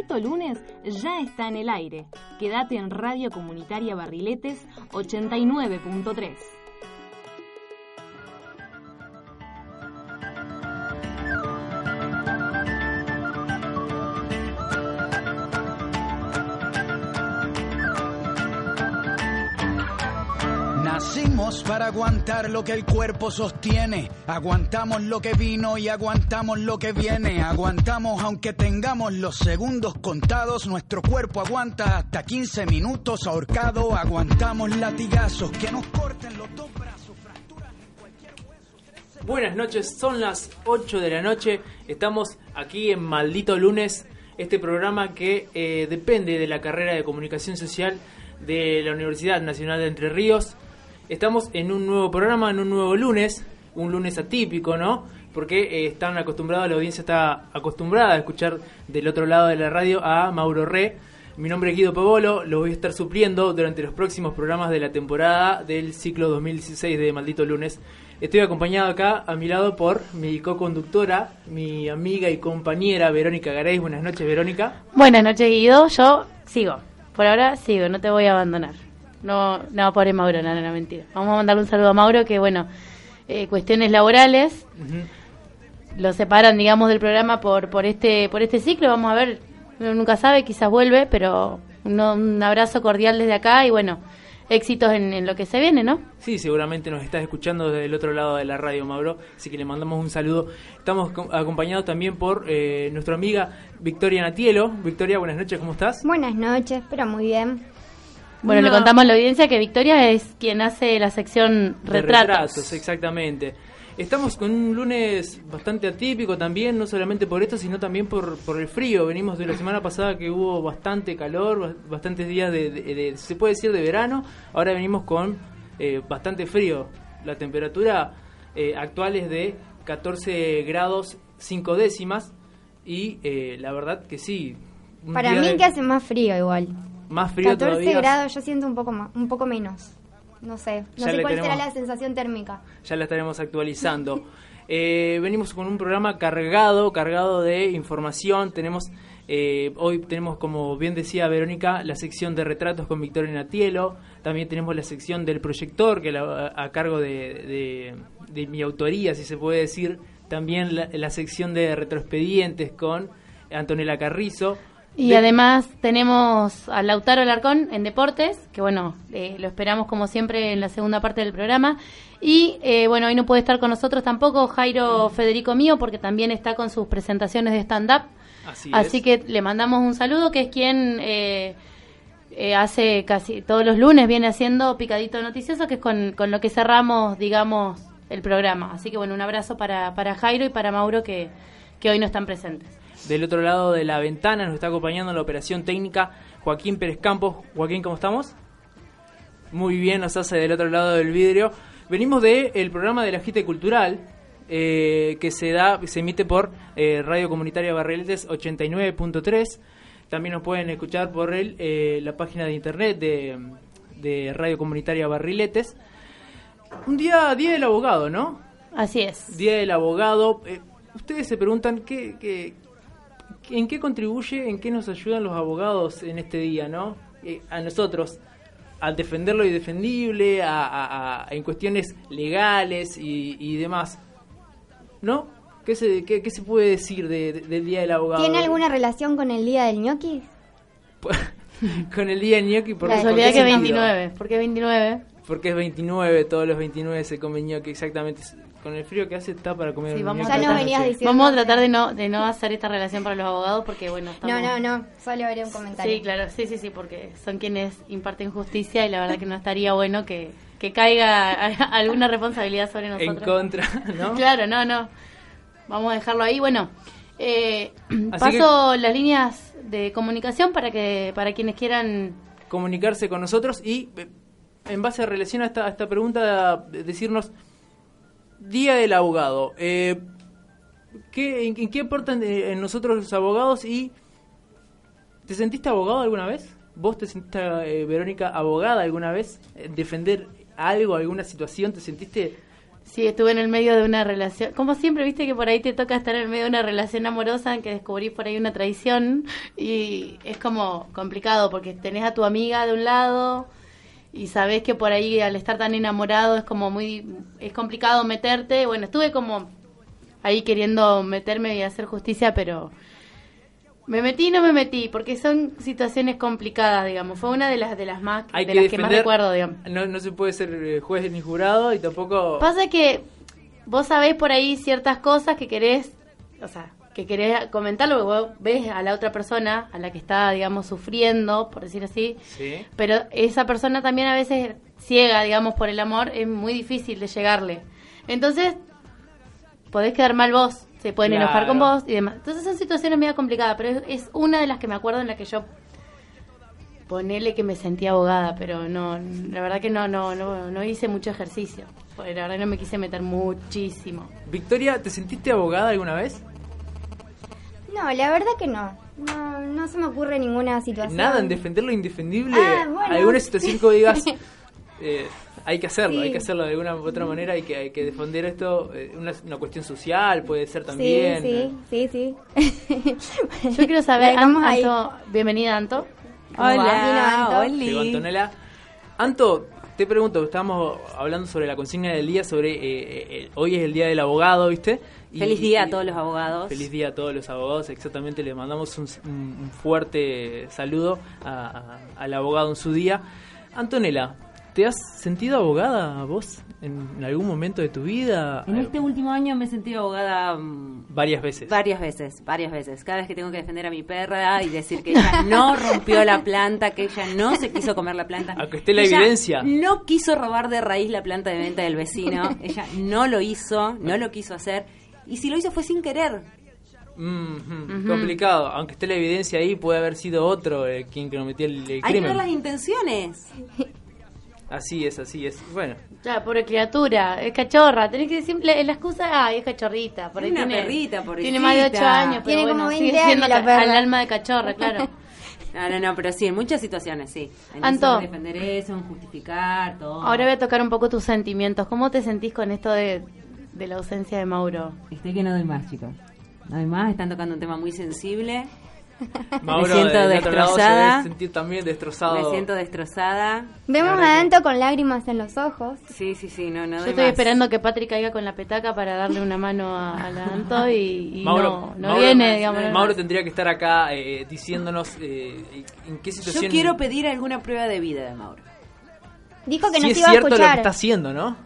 Maldito Lunes ya está en el aire. Quédate en Radio Comunitaria Barriletes 89.3. lo que el cuerpo sostiene. Aguantamos lo que vino y aguantamos lo que viene. Aguantamos aunque tengamos los segundos contados. Nuestro cuerpo aguanta hasta 15 minutos ahorcado. Aguantamos latigazos que nos corten los dos brazos. fracturas en cualquier hueso. Buenas noches, son las 8 de la noche. Estamos aquí en Maldito Lunes, este programa que eh, depende de la carrera de comunicación social de la Universidad Nacional de Entre Ríos. Estamos en un nuevo programa, en un nuevo lunes, un lunes atípico, ¿no? Porque eh, están acostumbrados, la audiencia está acostumbrada a escuchar del otro lado de la radio a Mauro Re. Mi nombre es Guido Pavolo, lo voy a estar supliendo durante los próximos programas de la temporada del ciclo 2016 de Maldito Lunes. Estoy acompañado acá a mi lado por mi co-conductora, mi amiga y compañera Verónica Garay. Buenas noches, Verónica. Buenas noches, Guido. Yo sigo. Por ahora sigo, no te voy a abandonar. No, no, pobre Mauro, no, no, no, mentira. Vamos a mandarle un saludo a Mauro, que bueno, eh, cuestiones laborales lo separan, digamos, del programa por por este por este ciclo. Vamos a ver, uno nunca sabe, quizás vuelve, pero un, un abrazo cordial desde acá y bueno, éxitos en, en lo que se viene, ¿no? Sí, seguramente nos estás escuchando desde el otro lado de la radio, Mauro, así que le mandamos un saludo. Estamos co- acompañados también por eh, nuestra amiga Victoria Natielo. Victoria, buenas noches, ¿cómo estás? Buenas noches, pero muy bien. Bueno, le contamos a la audiencia que Victoria es quien hace la sección De retratos. exactamente. Estamos con un lunes bastante atípico también, no solamente por esto, sino también por, por el frío. Venimos de la semana pasada que hubo bastante calor, ba- bastantes días de, de- de- se puede decir, de verano. Ahora venimos con eh, bastante frío. La temperatura eh, actual es de 14 grados 5 décimas y eh, la verdad que sí. Para mí de- que hace más frío igual. Más frío 14 todavía. grados yo siento un poco más, un poco menos. No sé, no Ya sé cuál será tenemos- la sensación térmica. ya la estaremos actualizando. Eh, venimos con un programa cargado, cargado de información. Tenemos eh, hoy tenemos, como bien decía Verónica, la sección de retratos con Victoria Natielo. También tenemos la sección del proyector, que la- a, a cargo de, de- de mi autoría, si se puede decir. También la, la sección de retroexpedientes con Antonella Carrizo. Y De- además tenemos a Lautaro Alarcón en Deportes, que bueno, eh, lo esperamos como siempre en la segunda parte del programa. Y eh, bueno, hoy no puede estar con nosotros tampoco Jairo Federico Mío, porque también está con sus presentaciones de stand-up. Así, Así es. que le mandamos un saludo, que es quien eh, eh, hace casi todos los lunes, viene haciendo Picadito Noticioso, que es con, con lo que cerramos, digamos, el programa. Así que bueno, un abrazo para, para Jairo y para Mauro, que, que hoy no están presentes. Del otro lado de la ventana nos está acompañando en la operación técnica Joaquín Pérez Campos. Joaquín, ¿cómo estamos? Muy bien, nos hace del otro lado del vidrio. Venimos del el programa de la Cultural, eh, que se da, se emite por eh, Radio Comunitaria Barriletes 89.3. También nos pueden escuchar por el, eh, la página de internet de, de Radio Comunitaria Barriletes. Un día, día del abogado, ¿no? Así es. Día del Abogado. Eh, ustedes se preguntan qué, qué- en qué contribuye, en qué nos ayudan los abogados en este día, ¿no? Eh, a nosotros, al defender lo indefendible, a, a- a- en cuestiones legales y, y demás. ¿No? ¿Qué se, qué, qué se puede decir de- de- del Día del Abogado? ¿Tiene alguna relación con el día del ñoqui? Con el Día del Gnocchi, por La ¿por Casualidad qué que sentido? 29. ¿Por qué 29? Porque es 29, todos los 29 se come gnocchi, exactamente. Con el frío que hace está para comer Sí, vamos a Ya esta nos venías noche. diciendo. Vamos a tratar de no, de no hacer esta relación para los abogados porque, bueno, estamos... No, no, no, solo haré un comentario. Sí, claro, sí, sí, sí, porque son quienes imparten justicia y la verdad que no estaría bueno que, que caiga alguna responsabilidad sobre nosotros. En contra, ¿no? Claro, no, no. Vamos a dejarlo ahí. Bueno, eh, paso las líneas de comunicación para que para quienes quieran comunicarse con nosotros y eh, en base a relación a esta, a esta pregunta decirnos Día del Abogado eh, ¿qué, en, en qué aportan eh, en nosotros los abogados y ¿te sentiste abogado alguna vez? ¿vos te sentiste eh, Verónica abogada alguna vez? ¿defender algo, alguna situación? ¿te sentiste Sí, estuve en el medio de una relación. Como siempre, viste que por ahí te toca estar en el medio de una relación amorosa en que descubrís por ahí una traición y es como complicado porque tenés a tu amiga de un lado y sabés que por ahí al estar tan enamorado es como muy es complicado meterte. Bueno, estuve como ahí queriendo meterme y hacer justicia, pero me metí y no me metí, porque son situaciones complicadas, digamos. Fue una de las de las más Hay de que las que más recuerdo, digamos. No, no se puede ser eh, juez ni jurado y tampoco... Pasa que vos sabés por ahí ciertas cosas que querés, o sea, que querés comentarlo, porque vos ves a la otra persona, a la que está, digamos, sufriendo, por decir así, Sí. pero esa persona también a veces ciega, digamos, por el amor, es muy difícil de llegarle. Entonces, podés quedar mal vos, se pueden Claro. enojar con vos y demás. Entonces son situaciones medio complicadas, pero es, una de las que me acuerdo en la que yo ponele que me sentía abogada, pero no, la verdad que no, no, no, no hice mucho ejercicio. La verdad no me quise meter muchísimo. Victoria, ¿te sentiste abogada alguna vez? No, la verdad que no. No, no se me ocurre ninguna situación. Nada en defender lo indefendible. Ah, bueno. ¿Alguna situación que digas, eh, hay que hacerlo, Sí. hay que hacerlo de alguna u otra manera, hay que, hay que defender esto, eh, una, una cuestión social puede ser también. Sí, sí, sí, sí. Yo quiero saber, dejamos ahí. Anto, bienvenida Anto. Vino Hola, Anto. Llegó. Antonella. Anto, te pregunto, estábamos hablando sobre la consigna del día, sobre eh, eh, hoy es el día del abogado, ¿viste? Feliz día a todos los abogados. Feliz día a todos los abogados, exactamente, le mandamos un, fuerte saludo a- a- al abogado en su día. Antonella, ¿te has sentido abogada vos en, en algún momento de tu vida? En este último año me he sentido abogada mm, Varias veces. varias veces, varias veces. Cada vez que tengo que defender a mi perra y decir que ella no rompió la planta, que ella no se quiso comer la planta. Aunque esté la Ella evidencia. No quiso robar de raíz la planta de venta del vecino. Ella no lo hizo, no lo quiso hacer. Y si lo hizo fue sin querer. Mhm, Complicado, aunque esté la evidencia ahí, puede haber sido otro eh, quien cometió el, el Hay que crimen. ver las intenciones. Así es, así es. Bueno, Ya, pobre criatura, es cachorra. Tenés que decir la, la excusa, ay, es cachorrita. Por ahí Es una tiene, perrita, pobrecita. Tiene más de 8 años, pero Tiene bueno, como sigue 20 siendo años la al alma de cachorra, claro. No, no, no, pero sí, en muchas situaciones, sí. En Anto. eso, defender eso, en justificar, todo. Ahora voy a tocar un poco tus sentimientos. ¿Cómo te sentís con esto de, de la ausencia de Mauro? Estoy que no doy más, chicos. No doy más, están tocando un tema muy sensible. Mauro siento lado se destrozada. debe sentir también destrozado. Me siento destrozada. Vemos a Anto con lágrimas en los ojos. Sí, sí, sí, no, no Yo doy estoy más. esperando que Patrick caiga con la petaca para darle una mano a, a la Anto y, y Mauro, no, no Mauro- viene, digamos. no. Mauro tendría que estar acá eh, diciéndonos eh, en qué situación. Yo quiero pedir alguna prueba de vida de Mauro. Dijo que si nos es iba a cierto lo que escuchar. está haciendo, ¿no?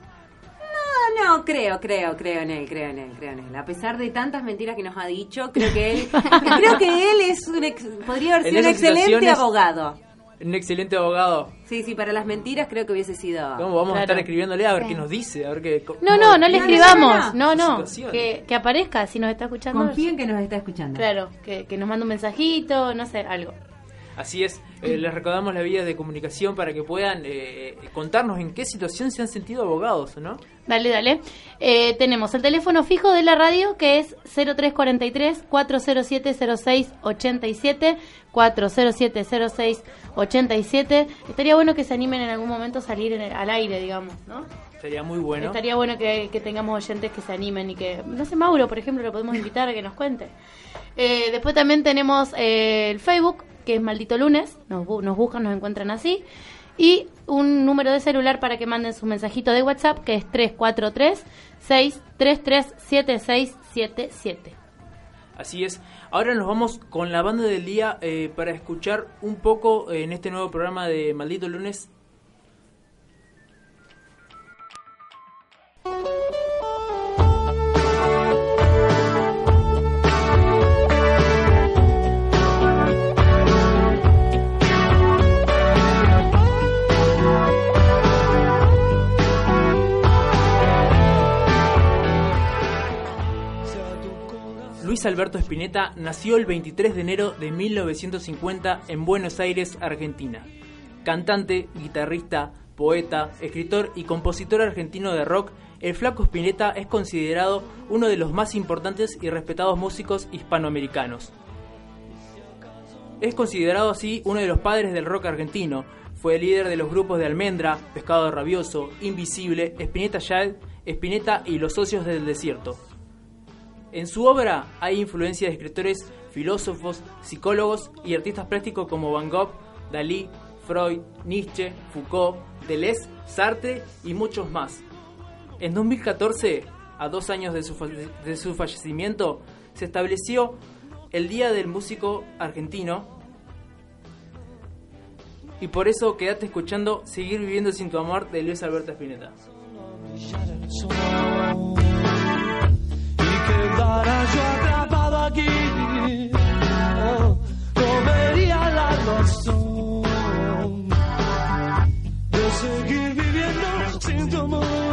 No, creo, creo, creo en él, creo en él, creo en él. A pesar de tantas mentiras que nos ha dicho, creo que él, creo que él es un ex- podría haber sido un excelente abogado. Un excelente abogado. Sí, sí, para las mentiras creo que hubiese sido. ¿Cómo vamos a estar escribiéndole a ver Sí. qué nos dice? A ver qué. No, no, no le escribamos. no, No. Que, que aparezca si nos está escuchando. Confíen que nos está escuchando. Claro, que, que nos mande un mensajito, no sé, algo. Así es, eh, les recordamos las vías de comunicación para que puedan eh, contarnos en qué situación se han sentido abogados, ¿no? Dale, dale. Eh, tenemos el teléfono fijo de la radio que es 0343-407-0687, 407-0687. Estaría bueno que se animen en algún momento a salir en el- al aire, digamos, ¿no? Sería muy bueno. Estaría bueno que, que tengamos oyentes que se animen y que, no sé, Mauro, por ejemplo, lo podemos invitar a que nos cuente. Eh, después también tenemos eh, el Facebook, que es Maldito Lunes, nos, bu- nos buscan, nos encuentran así. Y un número de celular para que manden su mensajito de WhatsApp, que es 343-633-7677. Así es. Ahora nos vamos con la banda del día eh, para escuchar un poco eh, en este nuevo programa de Maldito Lunes. Alberto Spinetta nació el 23 de enero de 1950 en Buenos Aires, Argentina. Cantante, guitarrista, poeta, escritor y compositor argentino de rock, el Flaco Spinetta es considerado uno de los más importantes y respetados músicos hispanoamericanos. Es considerado así uno de los padres del rock argentino. Fue líder de los grupos de Almendra, Pescado Rabioso, Invisible, Spinetta Child Spinetta y los socios del desierto. En su obra hay influencia de escritores, filósofos, psicólogos y artistas plásticos como Van Gogh, Dalí, Freud, Nietzsche, Foucault, Deleuze, Sartre y muchos más. En 2014, a dos años de su, de su fallecimiento, se estableció el Día del Músico Argentino y por eso quédate escuchando Seguir viviendo sin tu amor de Luis Alberto Spinetta. Quedara yo atrapado aquí. Oh, no vería la razón de seguir viviendo sin tu amor.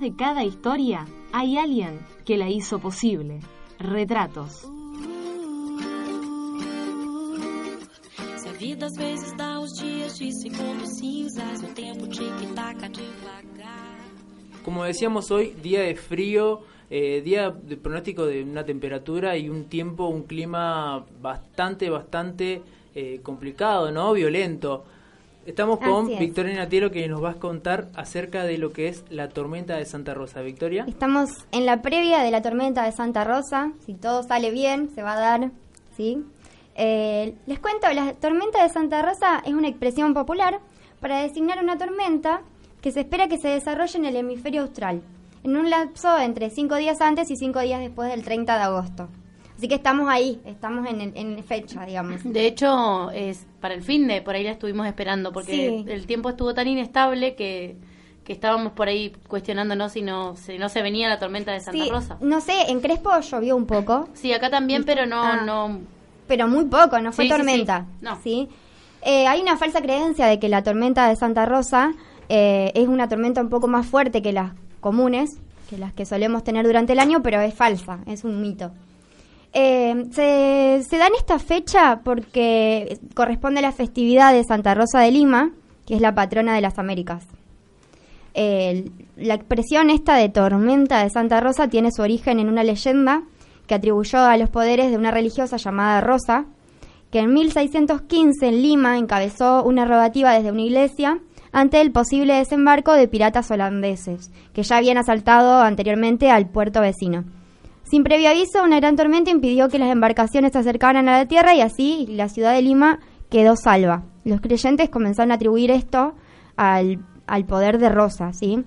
Detrás de cada historia hay alguien que la hizo posible. Retratos. Como decíamos hoy, día de frío, eh, día de pronóstico de una temperatura y un tiempo, un clima bastante, bastante eh, complicado, ¿no? Violento. Estamos con es. Victoria Natiero que nos va a contar acerca de lo que es la tormenta de Santa Rosa. Victoria. Estamos en la previa de la tormenta de Santa Rosa. Si todo sale bien, se va a dar, ¿sí? Eh, les cuento, la tormenta de Santa Rosa es una expresión popular para designar una tormenta que se espera que se desarrolle en el hemisferio austral, en un lapso entre cinco días antes y cinco días después del 30 de agosto. Así que estamos ahí, estamos en, en fecha, digamos. De hecho, es para el fin de por ahí la estuvimos esperando, porque Sí. el tiempo estuvo tan inestable que, que estábamos por ahí cuestionándonos si no, si no se venía la tormenta de Santa Sí, Rosa. no sé, en Crespo llovió un poco, Sí, acá también, pero no, Ah. no. pero muy poco, no fue Sí, sí, tormenta. sí. No. ¿sí? Eh, hay una falsa creencia de que la tormenta de Santa Rosa eh, es una tormenta un poco más fuerte que las comunes, que las que solemos tener durante el año, pero es falsa, es un mito. Eh, se, se da en esta fecha porque corresponde a la festividad de Santa Rosa de Lima, que es la patrona de las Américas. La expresión esta de tormenta de Santa Rosa tiene su origen en una leyenda que atribuyó a los poderes de una religiosa llamada Rosa, que en 1615 en Lima encabezó una rogativa desde una iglesia ante el posible desembarco de piratas holandeses, que ya habían asaltado anteriormente al puerto vecino. Sin previo aviso, una gran tormenta impidió que las embarcaciones se acercaran a la tierra y así la ciudad de Lima quedó salva. Los creyentes comenzaron a atribuir esto al, al poder de Rosa, ¿sí?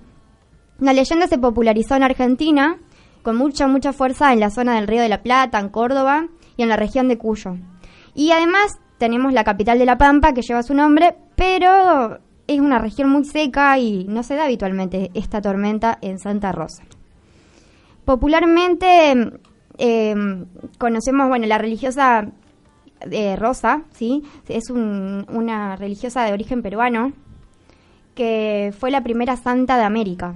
La leyenda se popularizó en Argentina con mucha, mucha fuerza en la zona del Río de la Plata, en Córdoba y en la región de Cuyo. Y además tenemos la capital de La Pampa que lleva su nombre, pero es una región muy seca y no se da habitualmente esta tormenta en Santa Rosa. Popularmente eh, conocemos, bueno, la religiosa eh, Rosa, ¿sí? Es un- una religiosa de origen peruano que fue la primera santa de América.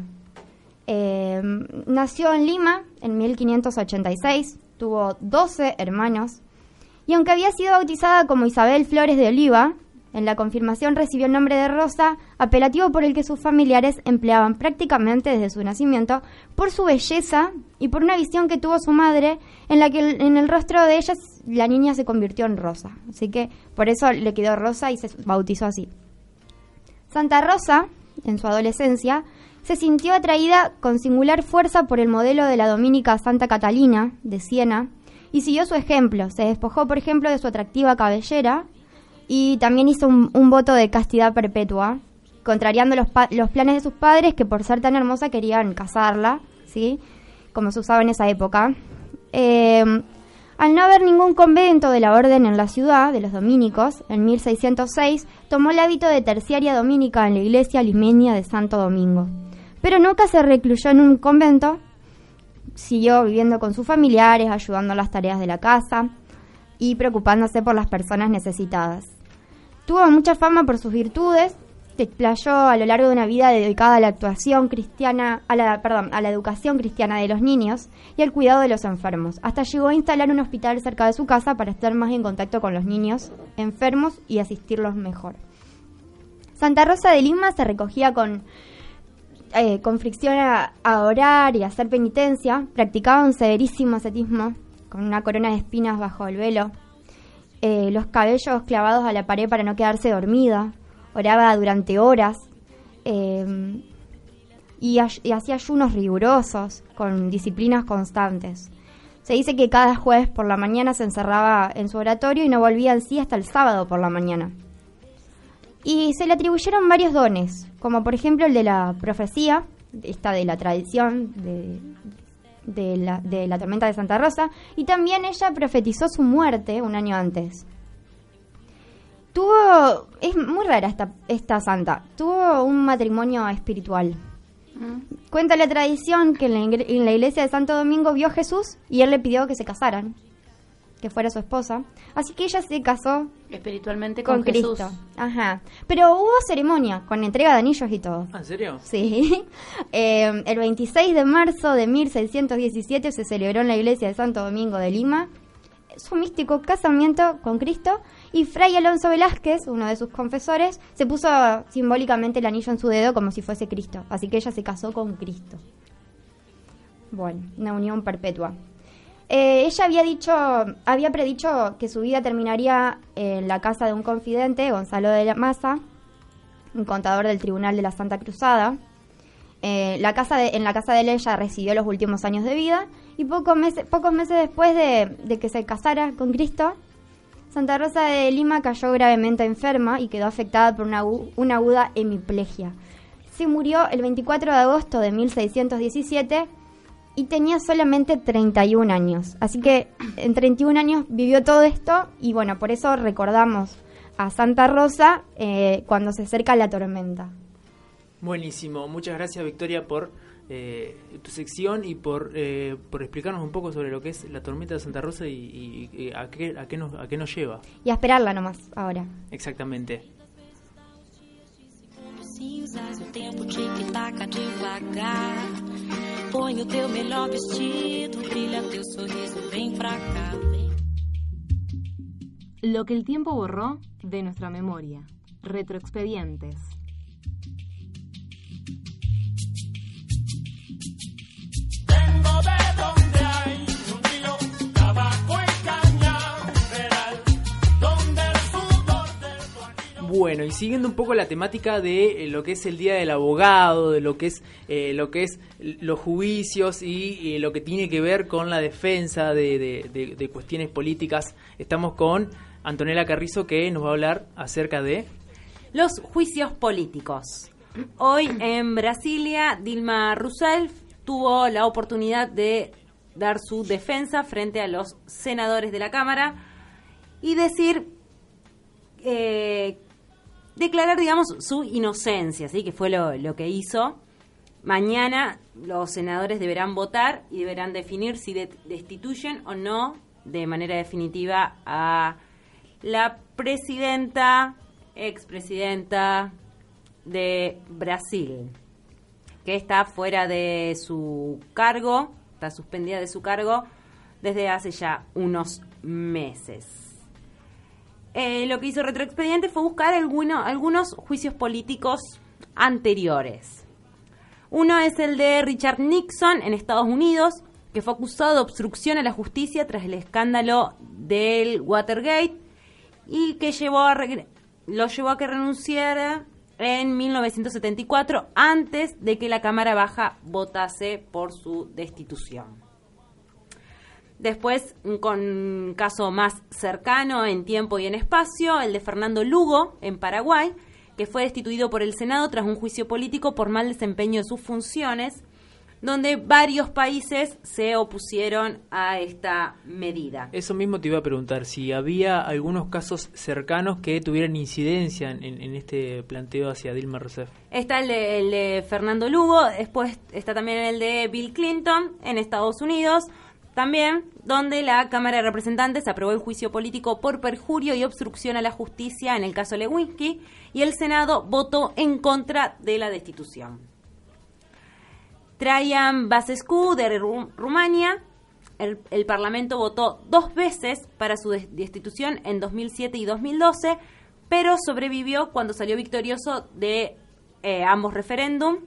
Eh, nació en Lima en 1586, tuvo 12 hermanos y aunque había sido bautizada como Isabel Flores de Oliva, en la confirmación recibió el nombre de Rosa, apelativo por el que sus familiares empleaban prácticamente desde su nacimiento por su belleza y por una visión que tuvo su madre en la que en el rostro de ella la niña se convirtió en Rosa. Así que por eso le quedó Rosa y se bautizó así. Santa Rosa, en su adolescencia, se sintió atraída con singular fuerza por el modelo de la dominica Santa Catalina de Siena y siguió su ejemplo. Se despojó, por ejemplo, de su atractiva cabellera y también hizo un, voto de castidad perpetua, contrariando los, pa- los planes de sus padres que por ser tan hermosa querían casarla, ¿sí? Como se usaba en esa época. Eh, al no haber ningún convento de la orden en la ciudad, de los dominicos, en 1606 tomó el hábito de terciaria dominica en la iglesia limeña de Santo Domingo. Pero nunca se recluyó en un convento, siguió viviendo con sus familiares, ayudando en las tareas de la casa y preocupándose por las personas necesitadas. Tuvo mucha fama por sus virtudes, se explayó a lo largo de una vida dedicada a la actuación cristiana, a la, perdón, a la educación cristiana de los niños y al cuidado de los enfermos. Hasta llegó a instalar un hospital cerca de su casa para estar más en contacto con los niños enfermos y asistirlos mejor. Santa Rosa de Lima se recogía con, eh, fricción a, a orar y a hacer penitencia, practicaba un severísimo ascetismo con una corona de espinas bajo el velo, eh, los cabellos clavados a la pared para no quedarse dormida, oraba durante horas eh, y, y hacía ayunos rigurosos con disciplinas constantes. Se dice que cada jueves por la mañana se encerraba en su oratorio y no volvía en sí hasta el sábado por la mañana. Y se le atribuyeron varios dones, como por ejemplo el de la profecía, esta de la tradición de, de la, de la tormenta de Santa Rosa, y también ella profetizó su muerte un año antes. Tuvo, es muy rara esta, esta santa, tuvo un matrimonio espiritual. Cuenta la tradición que en la, en la iglesia de Santo Domingo vio a Jesús y él le pidió que se casaran, que fuera su esposa. Así que ella se casó Espiritualmente con, con, Cristo. Jesús. Ajá. Pero hubo ceremonia con entrega de anillos y todo. Ah, ¿En serio? Sí. Eh, el 26 de marzo de 1617 se celebró en la iglesia de Santo Domingo de Lima su místico casamiento con Cristo y Fray Alonso Velázquez, uno de sus confesores, se puso simbólicamente el anillo en su dedo como si fuese Cristo. Así que ella se casó con Cristo. Bueno, una unión perpetua. Eh, ella había dicho, había predicho que su vida terminaría en la casa de un confidente, Gonzalo de la Maza, un contador del Tribunal de la Santa Cruzada. Eh, la casa en la casa de él ella residió los últimos años de vida y pocos meses, después de, que se casara con Cristo, Santa Rosa de Lima cayó gravemente enferma y quedó afectada por una, una aguda hemiplegia. Se murió el 24 de agosto de 1617 y tenía solamente 31 años. Así que en 31 años vivió todo esto y bueno, por eso recordamos a Santa Rosa eh, cuando se acerca la tormenta. Buenísimo. Muchas gracias, Victoria, por eh, tu sección y por, eh, por explicarnos un poco sobre lo que es la tormenta de Santa Rosa y, y- y a, qué, a, qué nos, a qué nos lleva. Y a esperarla nomás ahora. Exactamente. Cinzas, o tempo tic-taca devagar. Põe o teu melhor vestido, brilha teu sorriso, vem pra cá. Lo que el tiempo borró de nuestra memoria. Retroexpedientes. Bueno, y siguiendo un poco la temática de eh, lo que es el Día del Abogado, de lo que es eh, lo que es los juicios y lo que tiene que ver con la defensa de, de- de- de cuestiones políticas, estamos con Antonella Carrizo que nos va a hablar acerca de... Los juicios políticos. Hoy en Brasilia, Dilma Rousseff tuvo la oportunidad de dar su defensa frente a los senadores de la Cámara y decir, eh, declarar, digamos, su inocencia, ¿sí? que fue lo, lo que hizo. Mañana los senadores deberán votar y deberán definir si de- destituyen o no de manera definitiva a la presidenta, expresidenta de Brasil, que está fuera de su cargo, está suspendida de su cargo desde hace ya unos meses. Eh, lo que hizo Retroexpediente fue buscar alguno- algunos juicios políticos anteriores. Uno es el de Richard Nixon en Estados Unidos, que fue acusado de obstrucción a la justicia tras el escándalo del Watergate y que llevó a lo llevó a que renunciara en 1974 antes de que la Cámara Baja votase por su destitución. Después, un- con un caso más cercano en tiempo y en espacio, el de Fernando Lugo, en Paraguay, que fue destituido por el Senado tras un juicio político por mal desempeño de sus funciones, donde varios países se opusieron a esta medida. Eso mismo te iba a preguntar, si había algunos casos cercanos que tuvieran incidencia en, en este planteo hacia Dilma Rousseff. Está el de, el de Fernando Lugo, después está también el de Bill Clinton en Estados Unidos, también donde la Cámara de Representantes aprobó el juicio político por perjurio y obstrucción a la justicia en el caso Lewinsky y el Senado votó en contra de la destitución. Traian Basescu de Ru- Rumania, el, Parlamento votó dos veces para su des- destitución en 2007 y 2012, pero sobrevivió cuando salió victorioso de eh, ambos referéndum,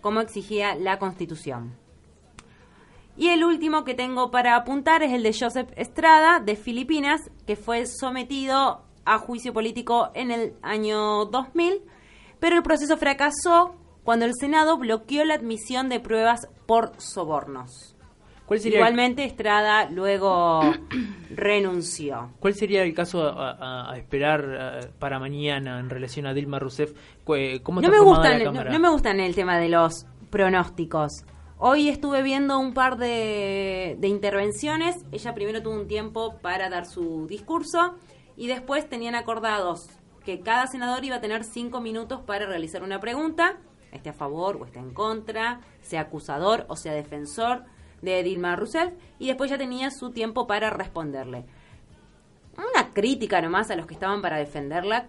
como exigía la Constitución. Y el último que tengo para apuntar es el de Joseph Estrada, de Filipinas, que fue sometido a juicio político en el año 2000, pero el proceso fracasó cuando el Senado bloqueó la admisión de pruebas por sobornos. ¿Cuál sería, Igualmente Estrada luego renunció. ¿Cuál sería el caso a, a- a esperar para mañana en relación a Dilma Rousseff? Eh, ¿Cómo No está me, formada gustan, la no, no me gustan el tema de los pronósticos. Hoy estuve viendo un par de, de intervenciones. Ella primero tuvo un tiempo para dar su discurso y después tenían acordados que cada senador iba a tener cinco minutos para realizar una pregunta, esté a favor o esté en contra, sea acusador o sea defensor de Dilma Rousseff, y después ya tenía su tiempo para responderle. Una crítica nomás a los que estaban para defenderla,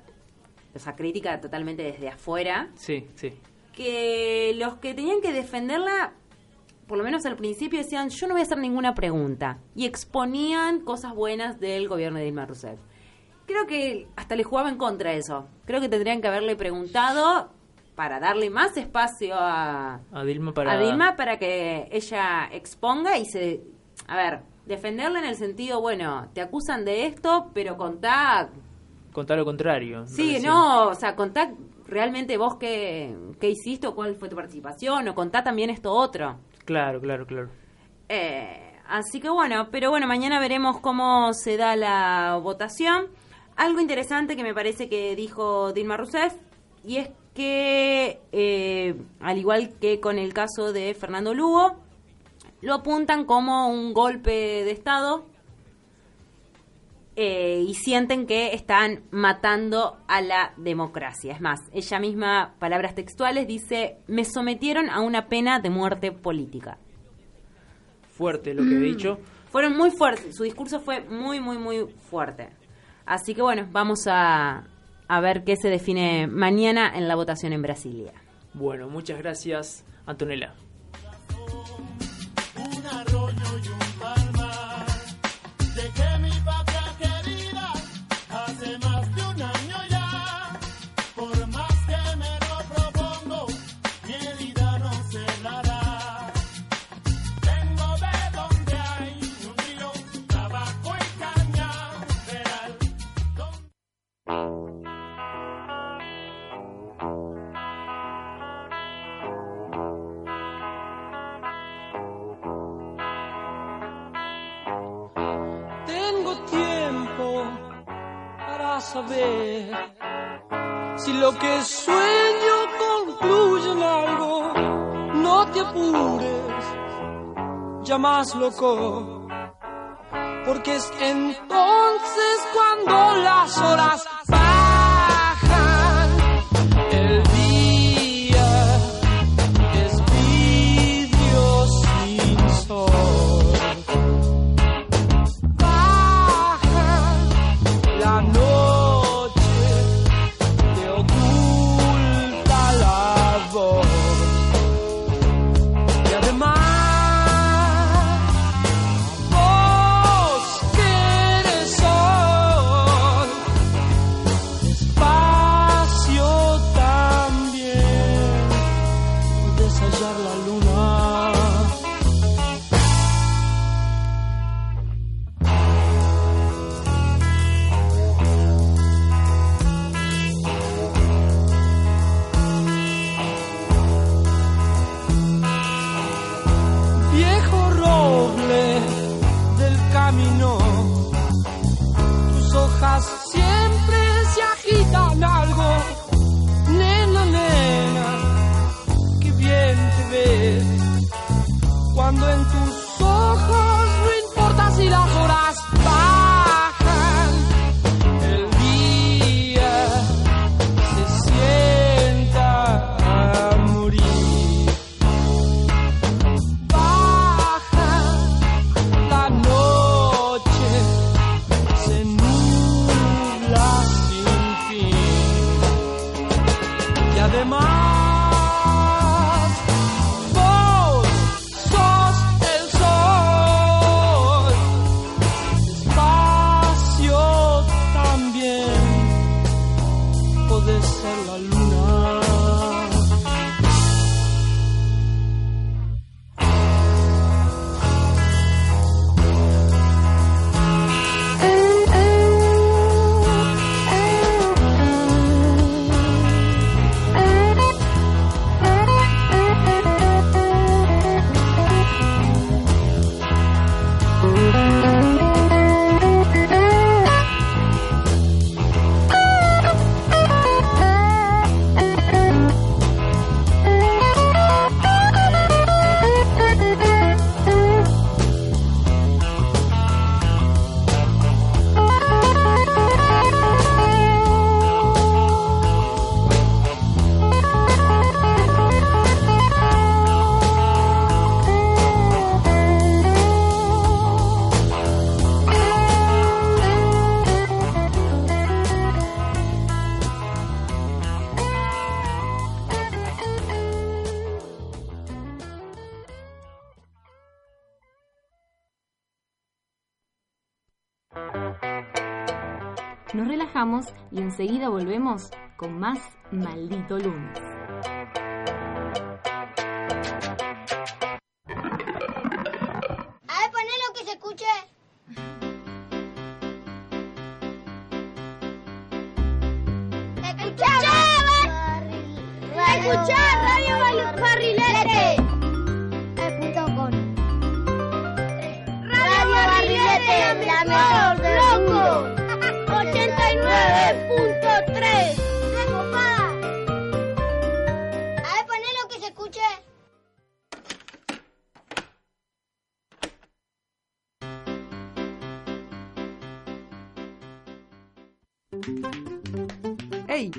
esa crítica totalmente desde afuera, Sí, sí. que los que tenían que defenderla, por lo menos al principio, decían, yo no voy a hacer ninguna pregunta. Y exponían cosas buenas del gobierno de Dilma Rousseff. Creo que hasta le jugaba en contra eso. Creo que tendrían que haberle preguntado para darle más espacio a, A Dilma para... a Dilma para que ella exponga y se... A ver, defenderla en el sentido, bueno, te acusan de esto, pero contá Contar lo contrario. Sí, no, o sea, contá realmente vos qué, qué hiciste o cuál fue tu participación, o contá también esto otro. Claro, claro, claro. Eh, así que bueno, pero bueno, mañana veremos cómo se da la votación. Algo interesante que me parece que dijo Dilma Rousseff, y es que, eh, al igual que con el caso de Fernando Lugo, lo apuntan como un golpe de Estado eh, y sienten que están matando a la democracia. Es más, ella misma, palabras textuales, dice, me sometieron a una pena de muerte política. Fuerte lo que he dicho. Fueron muy fuertes, su discurso fue muy, muy, muy fuerte. Así que bueno, vamos a, a ver qué se define mañana en la votación en Brasilia. Bueno, muchas gracias, Antonella. Más loco, porque es entonces cuando las horas enseguida volvemos con más Maldito Lunes. A ver, ponelo que se escuche. Escuchá, escuchá, Radio Bar- Barrilete. Radio Barrilete, la mejor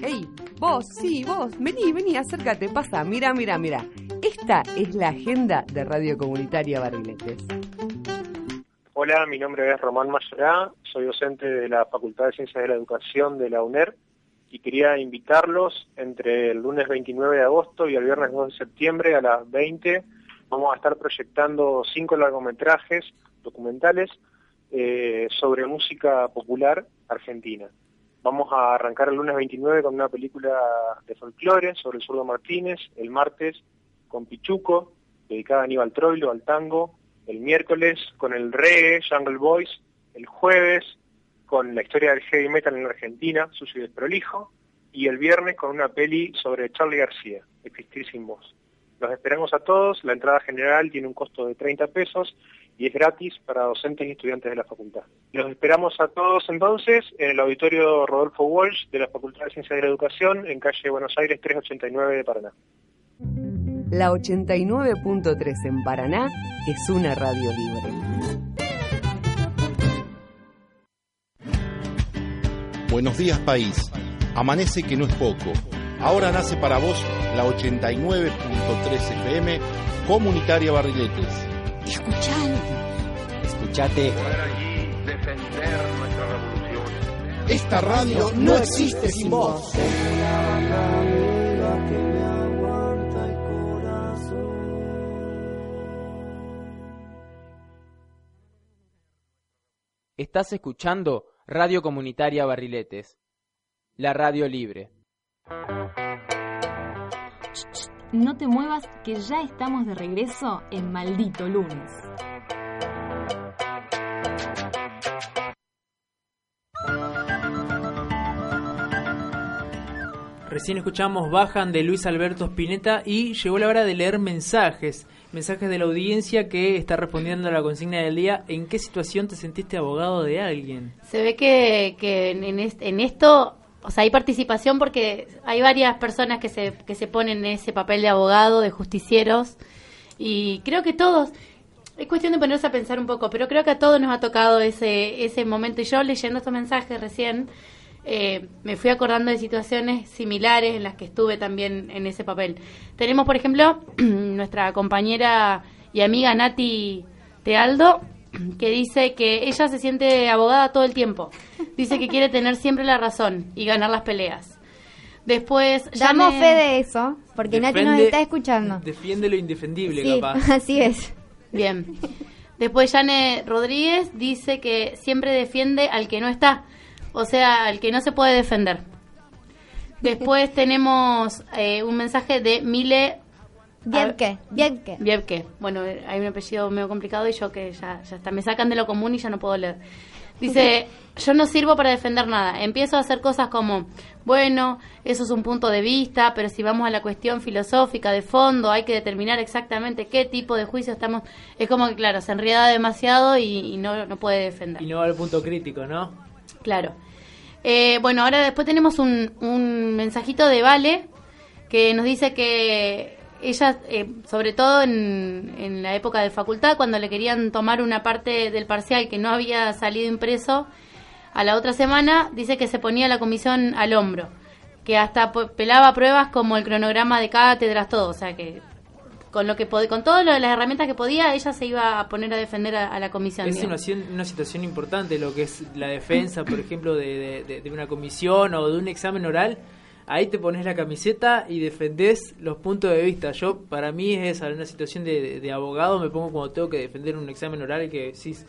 ¡Ey! Vos, sí, vos. Vení, vení, acércate, pasa. Mira, mira, mira. Esta es la agenda de Radio Comunitaria Barriletes. Hola, mi nombre es Román Mayorá, soy docente de la Facultad de Ciencias de la Educación de la UNER y quería invitarlos entre el lunes 29 de agosto y el viernes 2 de septiembre a las 20. Vamos a estar proyectando cinco largometrajes documentales eh, sobre música popular argentina. Vamos a arrancar el lunes 29 con una película de folclore sobre el zurdo Martínez, el martes con Pichuco, dedicada a Aníbal Troilo, al tango, el miércoles con el reggae, Jungle Boys, el jueves con la historia del heavy metal en Argentina, sucio y desprolijo, y el viernes con una peli sobre Charlie García, Existir sin voz. Los esperamos a todos, la entrada general tiene un costo de 30 pesos y es gratis para docentes y estudiantes de la facultad. Los esperamos a todos entonces en el auditorio Rodolfo Walsh de la Facultad de Ciencias de la Educación en calle Buenos Aires 389 de Paraná. La 89.3 en Paraná es una radio libre. Buenos días país. Amanece que no es poco. Ahora nace para vos la 89.3 FM Comunitaria Barriletes. Escuchando. Escuchate. Esta radio no existe sin vos. Estás escuchando Radio Comunitaria Barriletes, la radio libre. No te muevas que ya estamos de regreso en Maldito Lunes. Recién escuchamos Bajan de Luis Alberto Spinetta y llegó la hora de leer mensajes. Mensajes de la audiencia que está respondiendo a la consigna del día. ¿En qué situación te sentiste abogado de alguien? Se ve que, que en, est- en esto, o sea, hay participación porque hay varias personas que se, que se ponen en ese papel de abogado, de justicieros, y creo que todos, es cuestión de ponerse a pensar un poco, pero creo que a todos nos ha tocado ese, ese momento. Y yo leyendo estos mensajes recién, eh, me fui acordando de situaciones similares en las que estuve también en ese papel. Tenemos, por ejemplo, nuestra compañera y amiga Nati Tealdo, que dice que ella se siente abogada todo el tiempo. Dice que quiere tener siempre la razón y ganar las peleas. Después, Damos fe de eso, porque Nati nos está escuchando. Defiende lo indefendible, Sí, capaz. así es. Bien. Después Yane Rodríguez dice que siempre defiende al que no está, o sea, al que no se puede defender. Después tenemos eh, un mensaje de Mile Biebke, Biebke. Biebke. Bueno, hay un apellido medio complicado y yo que ya, ya está, me sacan de lo común y ya no puedo leer. Dice, yo no sirvo para defender nada. Empiezo a hacer cosas como, bueno, eso es un punto de vista, pero si vamos a la cuestión filosófica de fondo, hay que determinar exactamente qué tipo de juicio estamos... Es como que, claro, se enrieda demasiado y, y no, no puede defender. Y no va al punto crítico, ¿no? Claro. Eh, bueno, ahora después tenemos un, un mensajito de Vale que nos dice que ella, eh, sobre todo en, en la época de facultad, cuando le querían tomar una parte del parcial que no había salido impreso, a la otra semana dice que se ponía la comisión al hombro, que hasta pelaba pruebas como el cronograma de cátedras, todo, o sea que con lo que con todas las herramientas que podía, ella se iba a poner a defender a, a la comisión. Es una, una situación importante lo que es la defensa, por ejemplo, de- de una comisión o de un examen oral. Ahí te pones la camiseta y defendés los puntos de vista. Yo, para mí, es una situación de, abogado. Me pongo cuando tengo que defender un examen oral que decís,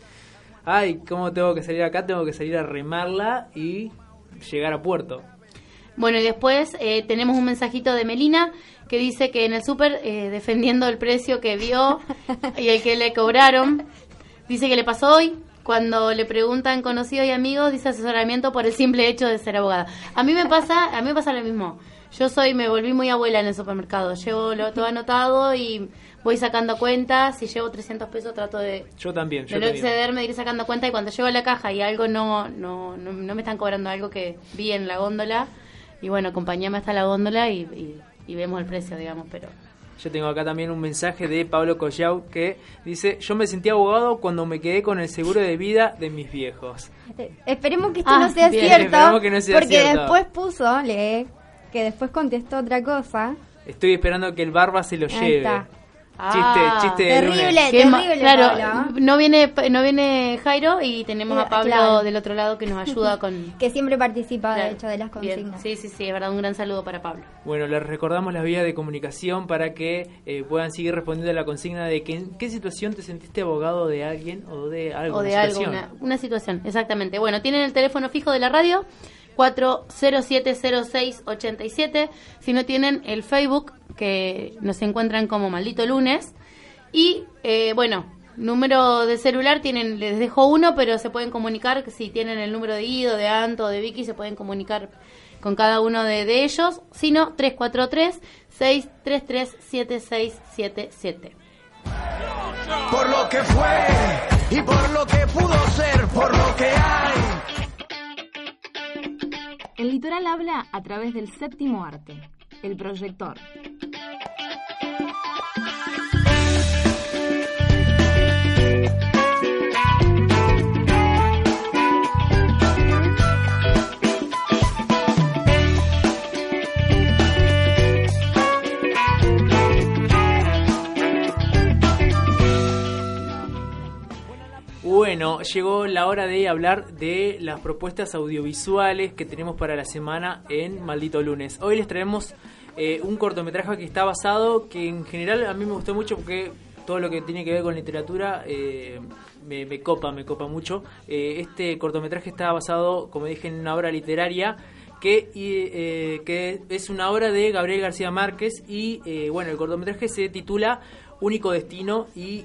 ay, ¿cómo tengo que salir acá? Tengo que salir a remarla y llegar a puerto. Bueno, y después eh, tenemos un mensajito de Melina que dice que en el súper, eh, defendiendo el precio que vio y el que le cobraron, dice que le pasó hoy. Cuando le preguntan conocidos y amigos, dice asesoramiento por el simple hecho de ser abogada. A mí me pasa, a mí me pasa lo mismo. Yo soy, me volví muy abuela en el supermercado. Llevo lo, todo anotado y voy sacando cuentas. Si llevo 300 pesos, trato de, Yo también, yo de no excederme, de ir sacando cuenta. Y cuando llego a la caja y algo no, no, no, no me están cobrando algo que vi en la góndola, y bueno, acompañame hasta la góndola y, y- y vemos el precio, digamos, pero... Yo tengo acá también un mensaje de Pablo Collau que dice, yo me sentí abogado cuando me quedé con el seguro de vida de mis viejos. Esperemos que esto Ah, no sea bien. cierto. Esperemos que no sea porque cierto. después puso, lee, que después contestó otra cosa. Estoy esperando que el barba se lo Ahí lleve. está. Chiste, Ah, chiste terrible. terrible, claro, Pablo. no viene no viene Jairo y tenemos a Pablo claro. del otro lado que nos ayuda con... Que siempre participa, Claro. de hecho, de las Bien, consignas. Sí, sí, sí, es verdad, un gran saludo para Pablo. Bueno, les recordamos las vías de comunicación para que eh, puedan seguir respondiendo a la consigna de que en qué situación te sentiste abogado de alguien o de algo. o de una algo, situación. una, una situación, exactamente. Bueno, tienen el teléfono fijo de la radio, 4070687. Si no tienen el Facebook, que nos encuentran como Maldito Lunes. Y, eh, bueno, número de celular tienen, les dejo uno, pero se pueden comunicar, si tienen el número de Guido, de Anto, de Vicky, se pueden comunicar con cada uno de, de ellos. Si no, 343-633-7677. Por lo que fue y por lo que pudo ser, por lo que hay. El litoral habla a través del séptimo arte, el proyector. Bueno, llegó la hora de hablar de las propuestas audiovisuales que tenemos para la semana en Maldito Lunes. Hoy les traemos eh, un cortometraje que está basado, que en general a mí me gustó mucho porque todo lo que tiene que ver con literatura eh, me, copa, me copa mucho. Eh, este cortometraje está basado, como dije, en una obra literaria que, que es una obra de Gabriel García Márquez y bueno, el cortometraje se titula Único Destino y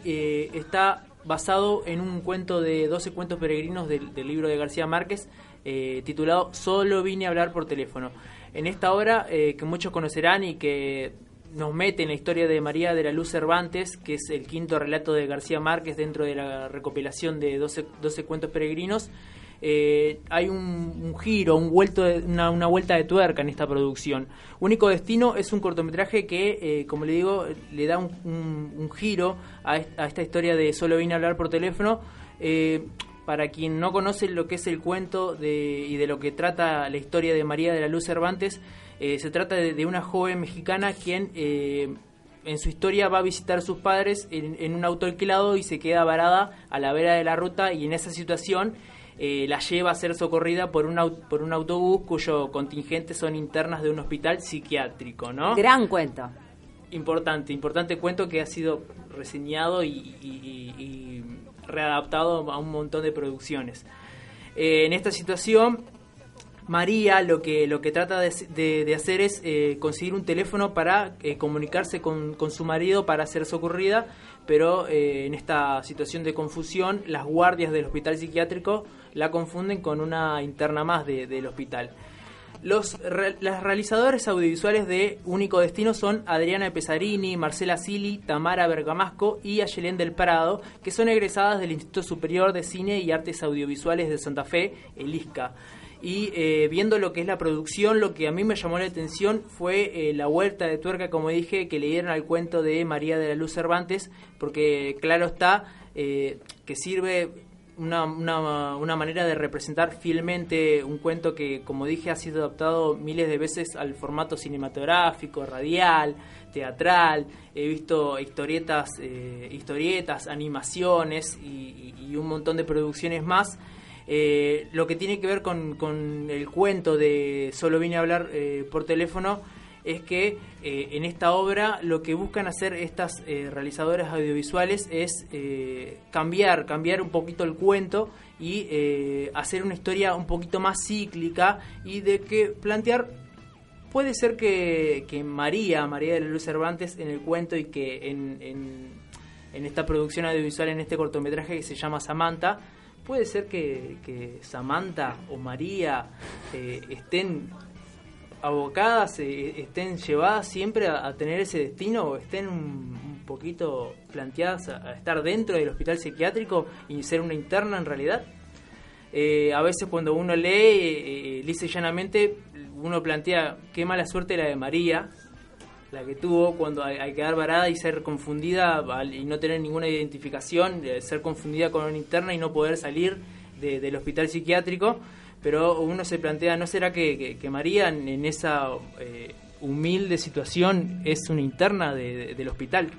está basado en un cuento de 12 cuentos peregrinos del, libro de García Márquez eh, titulado Solo vine a hablar por teléfono. En esta obra eh, que muchos conocerán y que nos mete en la historia de María de la Luz Cervantes, que es el quinto relato de García Márquez dentro de la recopilación de 12, 12 cuentos peregrinos, eh, hay un, giro, un vuelto de- una, vuelta de tuerca en esta producción. Único Destino es un cortometraje que, eh, como le digo, le da un, giro a, est- a esta historia de Solo vine a hablar por teléfono. Eh, para quien no conoce lo que es el cuento de, y de lo que trata la historia de María de la Luz Cervantes, se trata de, de una joven mexicana quien en su historia va a visitar a sus padres en, en un auto alquilado y se queda varada a la vera de la ruta y en esa situación eh, la lleva a ser socorrida por un, au- por un autobús cuyo contingente son internas de un hospital psiquiátrico, ¿no? Gran cuento. Importante, importante cuento que ha sido reseñado y, y- y- y readaptado a un montón de producciones. Eh, en esta situación, María lo que, lo que trata de, de- de hacer es eh, conseguir un teléfono para eh, comunicarse con, con su marido para ser socorrida, pero eh, en esta situación de confusión las guardias del hospital psiquiátrico la confunden con una interna más de- del hospital. Los las realizadores audiovisuales de Único Destino son Adriana Pesarini, Marcela Sili, Tamara Bergamasco y Ayelén del Prado, que son egresadas del Instituto Superior de Cine y Artes Audiovisuales de Santa Fe, el ISCA. Y eh, viendo lo que es la producción, lo que a mí me llamó la atención fue eh, la vuelta de tuerca, como dije, que le dieron al cuento de María de la Luz Cervantes, porque claro está eh, que sirve una, una, una manera de representar fielmente un cuento que, como dije, ha sido adaptado miles de veces al formato cinematográfico, radial, teatral. He visto historietas, eh, historietas animaciones y, un montón de producciones más. Eh, lo que tiene que ver con, con el cuento de Solo vine a hablar eh, por teléfono es que eh, en esta obra lo que buscan hacer estas eh, realizadoras audiovisuales es eh, cambiar, cambiar un poquito el cuento y hacer una historia un poquito más cíclica y de que plantear puede ser que, que María, María de la Luz Cervantes en el cuento y que en, en, esta producción audiovisual, en este cortometraje que se llama Samantha, puede ser que, que Samantha o María estén abocadas, eh, estén llevadas siempre a, tener ese destino o estén un, un poquito planteadas a, estar dentro del hospital psiquiátrico y ser una interna en realidad. Eh, a veces cuando uno lee, eh, eh, llanamente, uno plantea qué mala suerte la de María, la que tuvo cuando al, al quedar varada y ser confundida al- y no tener ninguna identificación, ser confundida con una interna y no poder salir de- del hospital psiquiátrico. Pero uno se plantea, ¿no será que, María en, esa eh, humilde situación es una interna de- de- del hospital?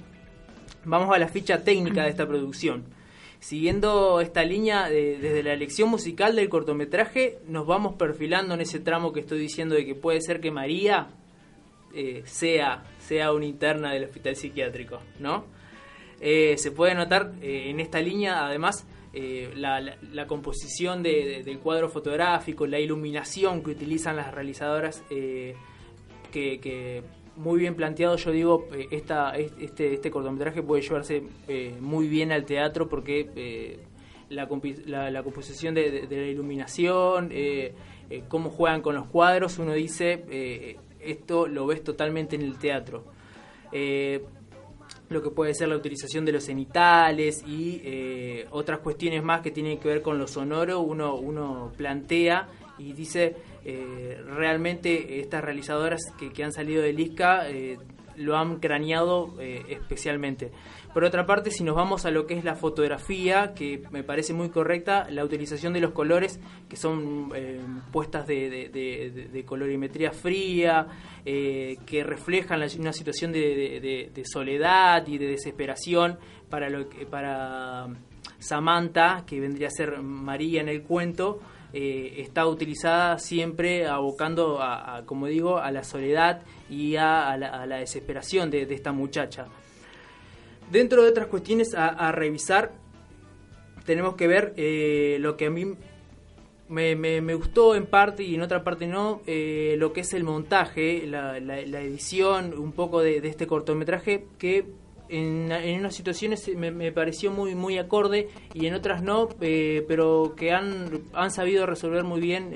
Vamos a la ficha técnica de esta producción. Siguiendo esta línea de- desde la elección musical del cortometraje, nos vamos perfilando en ese tramo que estoy diciendo de que puede ser que María eh, sea, sea una interna del hospital psiquiátrico, ¿no? Eh, se puede notar eh, en esta línea, además, eh, la, la- la composición de- de- del cuadro fotográfico, la iluminación que utilizan las realizadoras, eh, que, muy bien planteado, yo digo, eh, esta, este, este cortometraje puede llevarse muy bien al teatro porque la, la, composición de, de- la iluminación, cómo juegan con los cuadros, uno dice, esto lo ves totalmente en el teatro. Lo que puede ser la utilización de los cenitales y eh, otras cuestiones más que tienen que ver con lo sonoro, uno, uno plantea y dice, eh, realmente estas realizadoras que, que han salido del ISCA eh, lo han craneado eh, especialmente. Por otra parte, si nos vamos a lo que es la fotografía, que me parece muy correcta, la utilización de los colores que son eh, puestas de, colorimetría fría, eh, que reflejan una situación de, soledad y de desesperación para, lo que, para Samantha, que vendría a ser María en el cuento, eh, está utilizada siempre abocando, a, como digo, a la soledad y a, la, a la desesperación de, de esta muchacha. Dentro de otras cuestiones a, revisar, tenemos que ver eh, lo que a mí me, gustó en parte y en otra parte no, eh, lo que es el montaje, la, edición, un poco de, este cortometraje que en, en unas situaciones me, pareció muy muy acorde y en otras no, eh, pero que han, han sabido resolver muy bien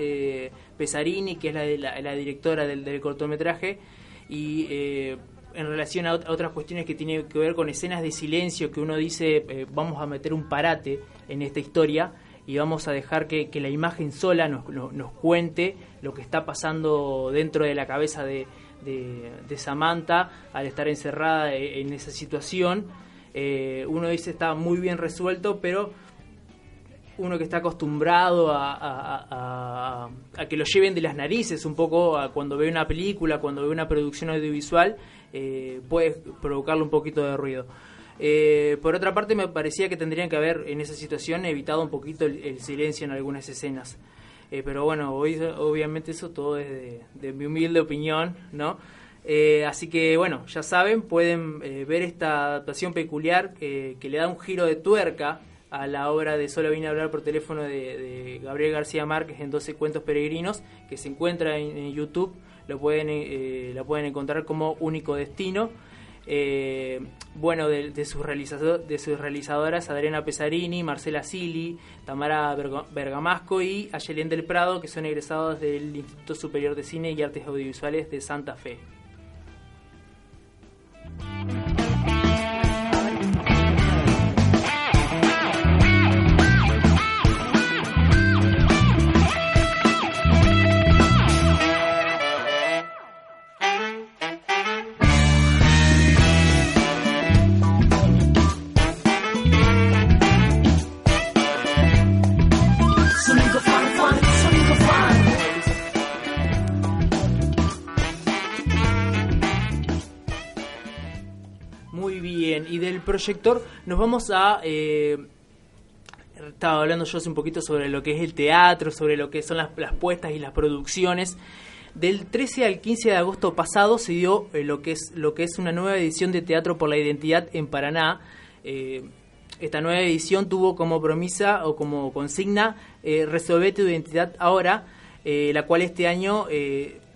Pesarini, que es la, directora del, del cortometraje, y en relación a, ot- a otras cuestiones que tienen que ver con escenas de silencio, que uno dice, eh, vamos a meter un parate en esta historia y vamos a dejar que, que la imagen sola nos, nos, cuente lo que está pasando dentro de la cabeza de, de, Samantha al estar encerrada e- en esa situación. Eh, uno dice está muy bien resuelto, pero uno que está acostumbrado a, a- a- que lo lleven de las narices un poco cuando ve una película, cuando ve una producción audiovisual, eh, puede provocarle un poquito de ruido. Eh, por otra parte, me parecía que tendrían que haber en esa situación evitado un poquito el, el silencio en algunas escenas. Eh, pero bueno, hoy, obviamente eso todo es de, de mi humilde opinión, ¿no? Eh, así que bueno, ya saben, pueden eh, ver esta adaptación peculiar eh, que le da un giro de tuerca a la obra de Solo vine a hablar por teléfono de, de Gabriel García Márquez en 12 cuentos peregrinos, que se encuentra en, en YouTube, lo pueden, eh, la pueden encontrar como Único Destino. Eh, bueno, de, sus de sus realizadoras Adriana Pesarini, Marcela Sili, Tamara Berga- Bergamasco y Ayelén del Prado, que son egresados del Instituto Superior de Cine y Artes Audiovisuales de Santa Fe. Proyector nos vamos a... eh, estaba hablando yo hace un poquito sobre lo que es el teatro, sobre lo que son las, puestas y las producciones. Del 13 al 15 de agosto pasado se dio eh, lo, que es, lo que es una nueva edición de Teatro por la Identidad en Paraná. Eh, esta nueva edición tuvo como promesa o como consigna eh, Resolver tu identidad ahora, la cual este año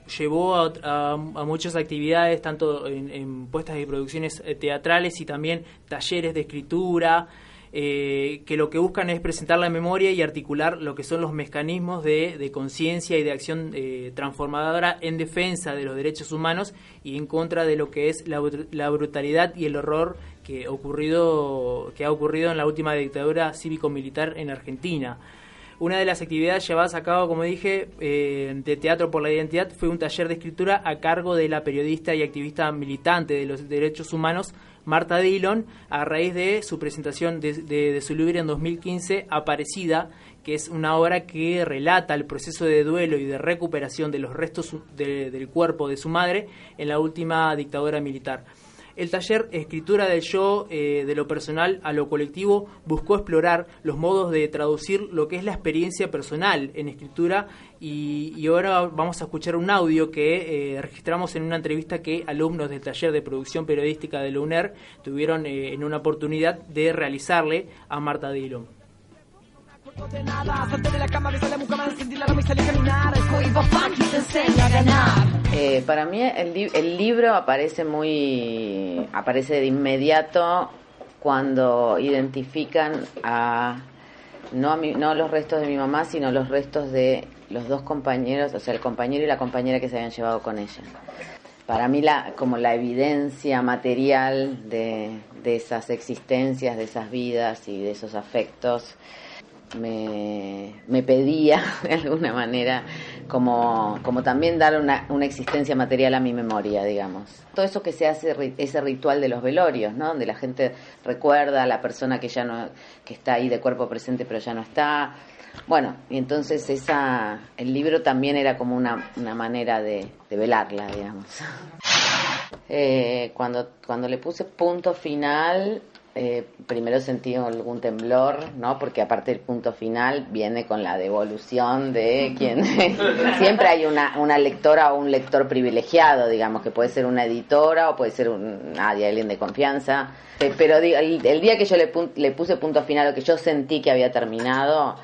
llevó a, a- a muchas actividades, tanto en, en puestas y producciones eh, teatrales y también talleres de escritura, eh, que lo que buscan es presentar la memoria y articular lo que son los mecanismos de, de conciencia y de acción eh, transformadora en defensa de los derechos humanos y en contra de lo que es la, la brutalidad y el horror que, ocurrido, que ha ocurrido en la última dictadura cívico-militar en Argentina. Una de las actividades llevadas a cabo, como dije, eh, de Teatro por la Identidad fue un taller de escritura a cargo de la periodista y activista militante de los derechos humanos, Marta Dillon, a raíz de su presentación de, su libro en 2015, Aparecida, que es una obra que relata el proceso de duelo y de recuperación de los restos de- del cuerpo de su madre en la última dictadura militar. El taller Escritura del Yo, eh, de lo personal a lo colectivo, buscó explorar los modos de traducir lo que es la experiencia personal en escritura y, ahora vamos a escuchar un audio que eh, registramos en una entrevista que alumnos del taller de producción periodística de la UNER tuvieron eh, en una oportunidad de realizarle a Marta Dillon. Eh, para mí el libro aparece muy aparece de inmediato cuando identifican a no a mi- no los restos de mi mamá sino los restos de los dos compañeros o sea el compañero y la compañera que se habían llevado con ella. Para mí la como la evidencia material de, de esas existencias de esas vidas y de esos afectos me, me pedía de alguna manera como, como también dar una, una existencia material a mi memoria, digamos. Todo eso que se hace, ese ritual de los velorios, ¿no? Donde la gente recuerda a la persona que ya no, que está ahí de cuerpo presente pero ya no está. Bueno, y entonces esa, el libro también era como una, una manera de, de velarla, digamos. Eh, cuando, cuando le puse punto final, eh, primero sentí algún temblor, ¿no? Porque aparte el punto final viene con la devolución de quien... Siempre hay una, una lectora o un lector privilegiado, digamos, que puede ser una editora o puede ser un, nadie, alguien de confianza. Eh, Pero digo, el, el día que yo le, le puse punto final, o que yo sentí que había terminado,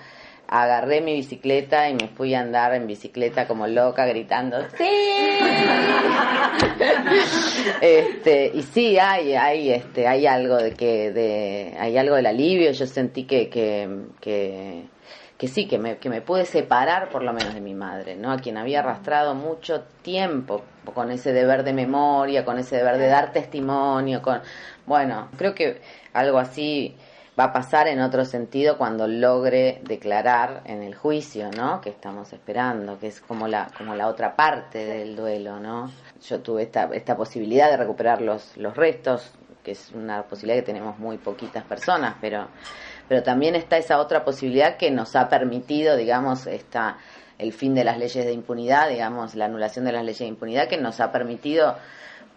agarré mi bicicleta y me fui a andar en bicicleta como loca gritando ¡Sí! este y sí hay hay este hay algo de que de hay algo del alivio yo sentí que que, que que sí, que me, que me pude separar por lo menos de mi madre, ¿no? A quien había arrastrado mucho tiempo con ese deber de memoria, con ese deber de dar testimonio, con... Bueno, creo que algo así va a pasar en otro sentido cuando logre declarar en el juicio, ¿no? Que estamos esperando, que es como la, como la otra parte del duelo, ¿no? Yo tuve esta, esta posibilidad de recuperar los, los restos, que es una posibilidad que tenemos muy poquitas personas, pero, pero también está esa otra posibilidad que nos ha permitido, digamos, esta, el fin de las leyes de impunidad, digamos, la anulación de las leyes de impunidad, que nos ha permitido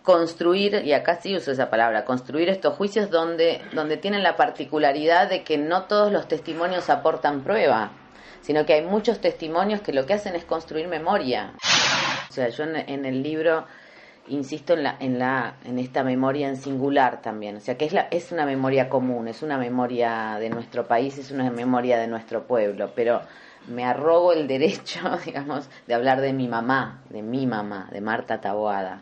construir, y acá sí uso esa palabra, construir estos juicios donde, donde tienen la particularidad de que no todos los testimonios aportan prueba, sino que hay muchos testimonios que lo que hacen es construir memoria. O sea, yo en, el libro insisto en la en la en esta memoria en singular también o sea que es la es una memoria común es una memoria de nuestro país es una memoria de nuestro pueblo pero me arrogo el derecho digamos de hablar de mi mamá de mi mamá de Marta Taboada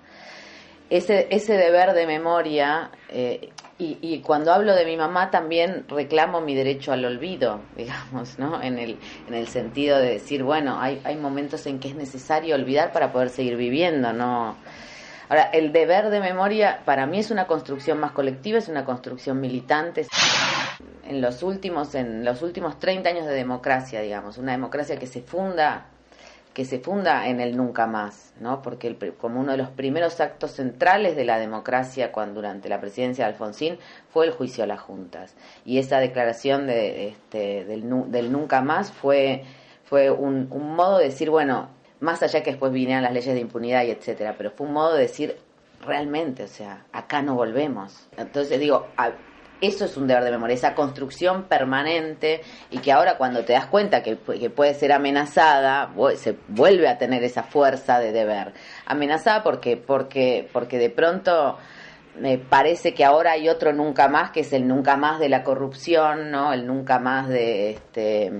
ese ese deber de memoria eh, y, y cuando hablo de mi mamá también reclamo mi derecho al olvido, digamos, ¿no? En el, en el sentido de decir, bueno, hay, hay momentos en que es necesario olvidar para poder seguir viviendo, ¿no? Ahora, el deber de memoria para mí es una construcción más colectiva, es una construcción militante. En los últimos, en los últimos 30 años de democracia, digamos, una democracia que se funda que se funda en el nunca más, ¿no? Porque el, como uno de los primeros actos centrales de la democracia cuando durante la presidencia de Alfonsín fue el juicio a las juntas y esa declaración de, este, del, del nunca más fue fue un, un modo de decir bueno más allá que después vinieran las leyes de impunidad y etcétera, pero fue un modo de decir realmente, o sea, acá no volvemos. Entonces digo, a, eso es un deber de memoria, esa construcción permanente y que ahora cuando te das cuenta que, puede ser amenazada, se vuelve a tener esa fuerza de deber. Amenazada porque, porque, porque de pronto me parece que ahora hay otro nunca más, que es el nunca más de la corrupción, ¿no? El nunca más de este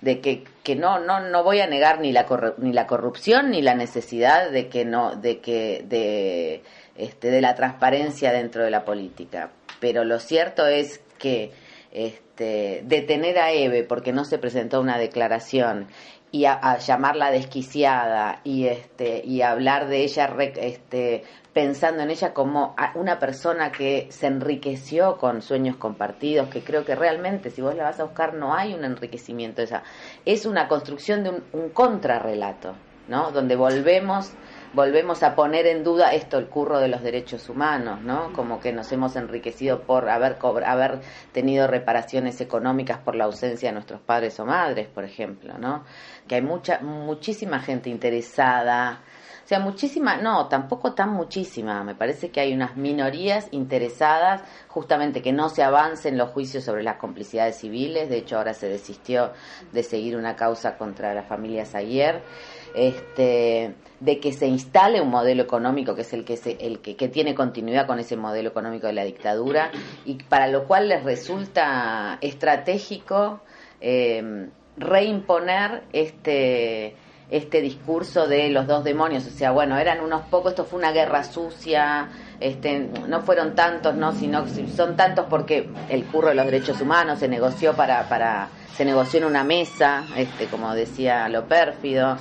de que, que no no no voy a negar ni la ni la corrupción ni la necesidad de que no de que de este de la transparencia dentro de la política pero lo cierto es que este, detener a Eve porque no se presentó una declaración y a, llamarla desquiciada y este y hablar de ella este pensando en ella como una persona que se enriqueció con sueños compartidos, que creo que realmente si vos la vas a buscar no hay un enriquecimiento esa, es una construcción de un contrarrelato, ¿no? Donde volvemos volvemos a poner en duda esto el curro de los derechos humanos, ¿no? Como que nos hemos enriquecido por haber haber tenido reparaciones económicas por la ausencia de nuestros padres o madres, por ejemplo, ¿no? Que hay mucha muchísima gente interesada, o sea, muchísima, no, tampoco tan muchísima, me parece que hay unas minorías interesadas justamente que no se avancen los juicios sobre las complicidades civiles, de hecho ahora se desistió de seguir una causa contra las familias ayer este, de que se instale un modelo económico que es el que, se, el que, tiene continuidad con ese modelo económico de la dictadura y para lo cual les resulta estratégico eh, reimponer este este discurso de los dos demonios, o sea, bueno, eran unos pocos, esto fue una guerra sucia, este, no fueron tantos, no, sino son tantos porque el curro de los derechos humanos se negoció para, para se negoció en una mesa, este, como decía lo pérfido,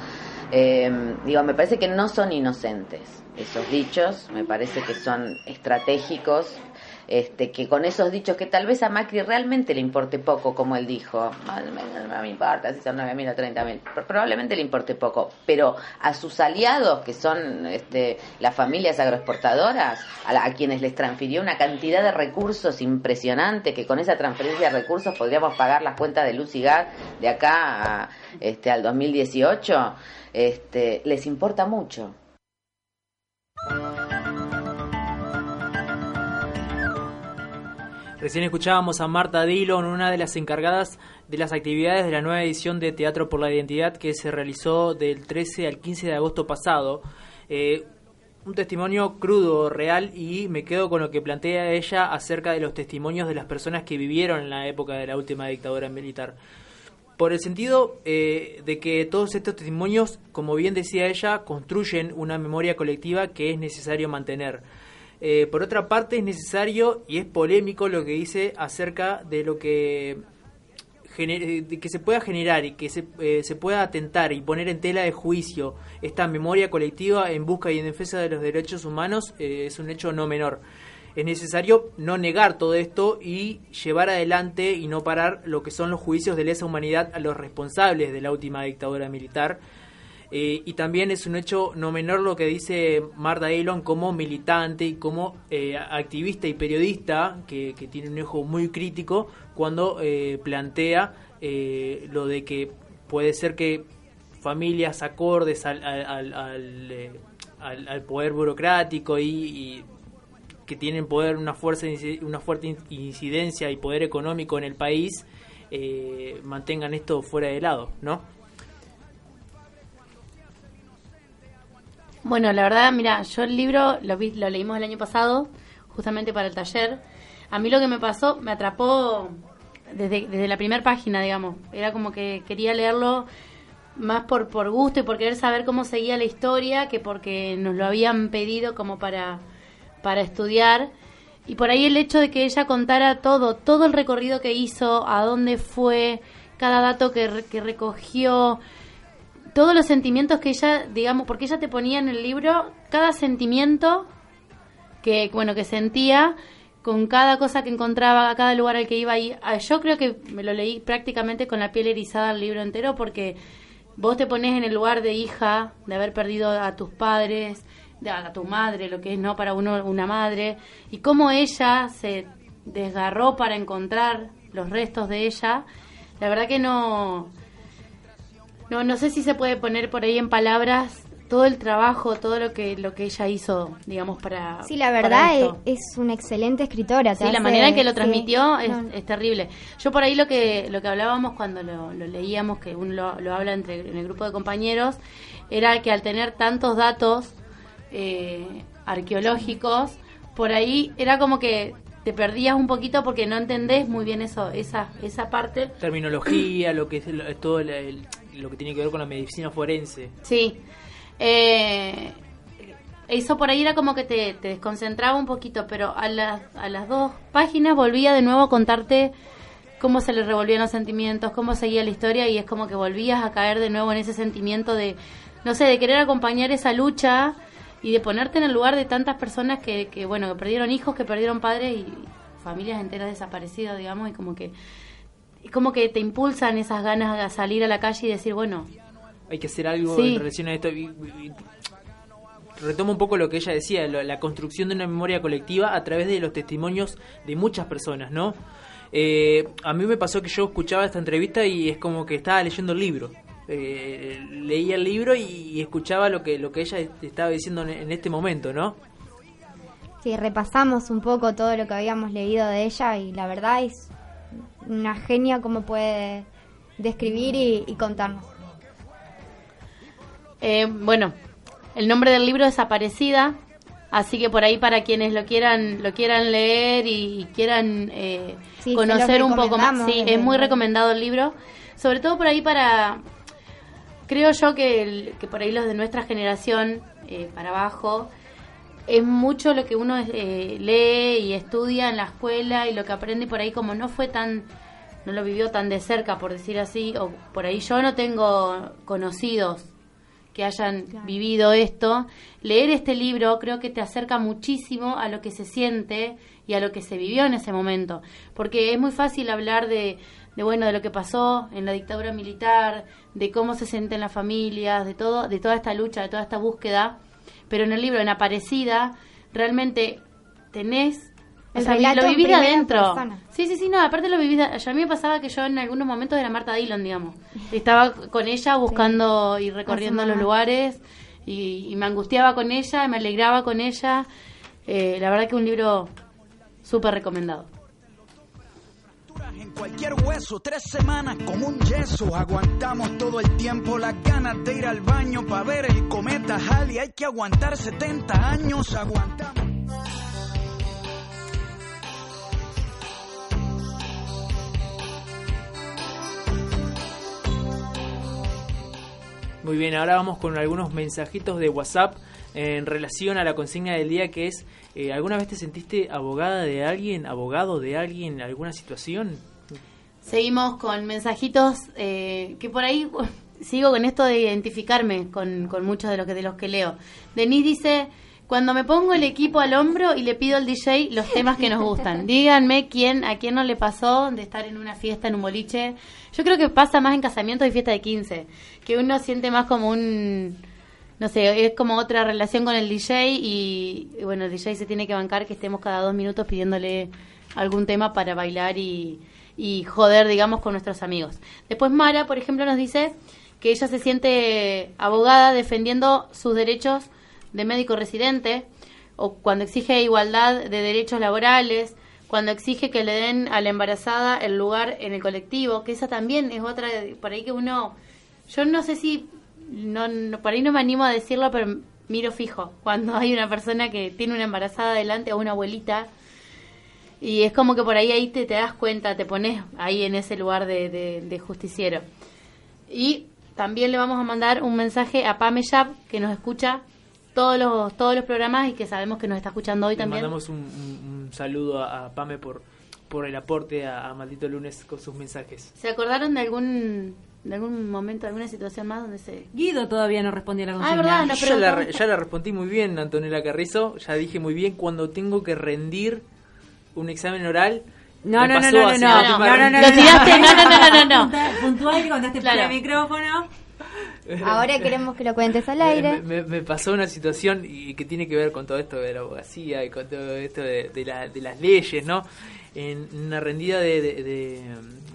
eh, digo, me parece que no son inocentes esos dichos, me parece que son estratégicos, este, que con esos dichos que tal vez a Macri realmente le importe poco, como él dijo, no me importa si son 9.000 o 30.000, probablemente le importe poco, pero a sus aliados, que son este, las familias agroexportadoras, a, la, a quienes les transfirió una cantidad de recursos impresionante, que con esa transferencia de recursos podríamos pagar las cuentas de luz y gas de acá a, este, al 2018, este, les importa mucho. Recién escuchábamos a Marta Dillon, una de las encargadas de las actividades de la nueva edición de Teatro por la Identidad que se realizó del 13 al 15 de agosto pasado. Eh, un testimonio crudo, real, y me quedo con lo que plantea ella acerca de los testimonios de las personas que vivieron en la época de la última dictadura militar. Por el sentido eh, de que todos estos testimonios, como bien decía ella, construyen una memoria colectiva que es necesario mantener. Eh, por otra parte, es necesario y es polémico lo que dice acerca de lo que, de que se pueda generar y que se, eh, se pueda atentar y poner en tela de juicio esta memoria colectiva en busca y en defensa de los derechos humanos eh, es un hecho no menor. Es necesario no negar todo esto y llevar adelante y no parar lo que son los juicios de lesa humanidad a los responsables de la última dictadura militar eh, y también es un hecho no menor lo que dice Marta Elon como militante y como eh, activista y periodista, que, tiene un ojo muy crítico cuando eh, plantea eh, lo de que puede ser que familias acordes al, al, eh, al, al poder burocrático y, y, que tienen poder una fuerza una fuerte incidencia y poder económico en el país mantengan esto fuera de lado, ¿no? Bueno, la verdad, mira, yo el libro lo, vi, lo leímos el año pasado, justamente para el taller. A mí lo que me pasó, me atrapó desde, desde la primera página, digamos. Era como que quería leerlo más por, por gusto y por querer saber cómo seguía la historia que porque nos lo habían pedido como para, para estudiar. Y por ahí el hecho de que ella contara todo, todo el recorrido que hizo, a dónde fue, cada dato que, que recogió, todos los sentimientos que ella, digamos, porque ella te ponía en el libro cada sentimiento que, bueno, que sentía con cada cosa que encontraba, a cada lugar al que iba. Y ah, yo creo que me lo leí prácticamente con la piel erizada el libro entero porque vos te pones en el lugar de hija, de haber perdido a tus padres, de a tu madre, lo que es no para uno una madre, y cómo ella se desgarró para encontrar los restos de ella. La verdad que no, no, no sé si se puede poner por ahí en palabras todo el trabajo, todo lo que lo que ella hizo, digamos, para Sí, la verdad es, es una excelente escritora. te Sí, la manera en que lo sí, transmitió es, no, es terrible. Yo por ahí lo que lo que hablábamos cuando lo, lo leíamos, que uno lo, lo habla entre en el grupo de compañeros, era que al tener tantos datos eh, arqueológicos, por ahí era como que te perdías un poquito porque no entendés muy bien eso, esa esa parte. Terminología, lo que es el- todo el- el- lo que tiene que ver con la medicina forense. Sí. Eh, eso por ahí era como que te, te desconcentraba un poquito, pero a las, a las dos páginas volvía de nuevo a contarte cómo se le revolvían los sentimientos, cómo seguía la historia y es como que volvías a caer de nuevo en ese sentimiento de, no sé, de querer acompañar esa lucha y de ponerte en el lugar de tantas personas que, que bueno, que perdieron hijos, que perdieron padres y familias enteras desaparecidas, digamos, y como que, como que te impulsan esas ganas a salir a la calle y decir, bueno, Hay que hacer algo Sí. en relación a esto. Y- y- Retomo un poco lo que ella decía, lo- la construcción de una memoria colectiva a través de los testimonios de muchas personas, ¿no? Eh, a mí me pasó que yo escuchaba esta entrevista y es como que estaba leyendo el libro. Eh, leía el libro y escuchaba lo que lo que ella estaba diciendo en, en este momento, ¿no? Sí, repasamos un poco todo lo que habíamos leído de ella y la verdad es una genia como puede describir y, y contarnos. Eh, bueno, el nombre del libro es Aparecida, así que por ahí para quienes lo quieran lo quieran leer y, y quieran eh, Sí, conocer un poco más, sí, es muy recomendado el libro, sobre todo por ahí para, creo yo que, el- que por ahí los de nuestra generación eh, para abajo es mucho lo que uno eh, lee y estudia en la escuela y lo que aprende por ahí como no fue tan no lo vivió tan de cerca por decir así o por ahí yo no tengo conocidos que hayan vivido esto. Leer este libro creo que te acerca muchísimo a lo que se siente y a lo que se vivió en ese momento porque es muy fácil hablar de de bueno de lo que pasó en la dictadura militar de cómo se sienten las familias de todo de toda esta lucha de toda esta búsqueda pero en el libro, en Aparecida, realmente tenés... O sea, lo vivís de adentro. persona. Sí, sí, sí, no, aparte lo vivís... de- a mí me pasaba que yo en algunos momentos era Marta Dillon, digamos. Estaba con ella buscando y recorriendo los lugares y, y me angustiaba con ella, me alegraba con ella. Eh, la verdad que un libro súper recomendado. Cualquier hueso, tres semanas con un yeso. Aguantamos todo el tiempo las ganas de ir al baño para ver el cometa Halley. Hay que aguantar 70 años, aguantamos. Muy bien, ahora vamos con algunos mensajitos de WhatsApp en relación a la consigna del día que es, eh, ¿alguna vez te sentiste abogada de alguien, abogado de alguien en alguna situación? Seguimos con mensajitos eh, que por ahí sigo con esto de identificarme con, con muchos de los que de los que leo. Denise dice, cuando me pongo el equipo al hombro y le pido al DJ los temas que nos gustan. Díganme quién, a quién no le pasó de estar en una fiesta, en un boliche. Yo creo que pasa más en casamientos y fiesta de 15, que uno siente más como un, no sé, es como otra relación con el DJ y, y bueno, el DJ se tiene que bancar que estemos cada dos minutos pidiéndole algún tema para bailar y, y joder, digamos, con nuestros amigos. Después Mara, por ejemplo, nos dice que ella se siente abogada defendiendo sus derechos de médico residente o cuando exige igualdad de derechos laborales, cuando exige que le den a la embarazada el lugar en el colectivo, que esa también es otra, por ahí que uno, yo no sé si, no, no- por ahí no me animo a decirlo, pero miro fijo cuando hay una persona que tiene una embarazada delante o una abuelita. Y es como que por ahí ahí te, te das cuenta, te pones ahí en ese lugar de, de- de justiciero. Y también le vamos a mandar un mensaje a Pame Yap, que nos escucha todos los, todos los programas y que sabemos que nos está escuchando hoy Le también. mandamos un, un- un saludo a, a Pame por, por el aporte a, a Maldito Lunes con sus mensajes. ¿Se acordaron de algún, de algún momento, alguna situación más donde se... Guido todavía no respondió a la Ah, consigna. verdad, Yo ya la, ya la respondí muy bien, Antonella Carrizo. Ya dije muy bien cuando tengo que rendir un examen oral. No, no, no, no, no, no, no, no, no. Lo tiraste, no, no, no, no, no, no. Puntual que contaste Claro. por el micrófono. Ahora queremos que lo cuentes al aire. Me, me- me pasó una situación y que tiene que ver con todo esto de la abogacía y con todo esto de, de la- de las leyes, ¿no? En una rendida de, de- de-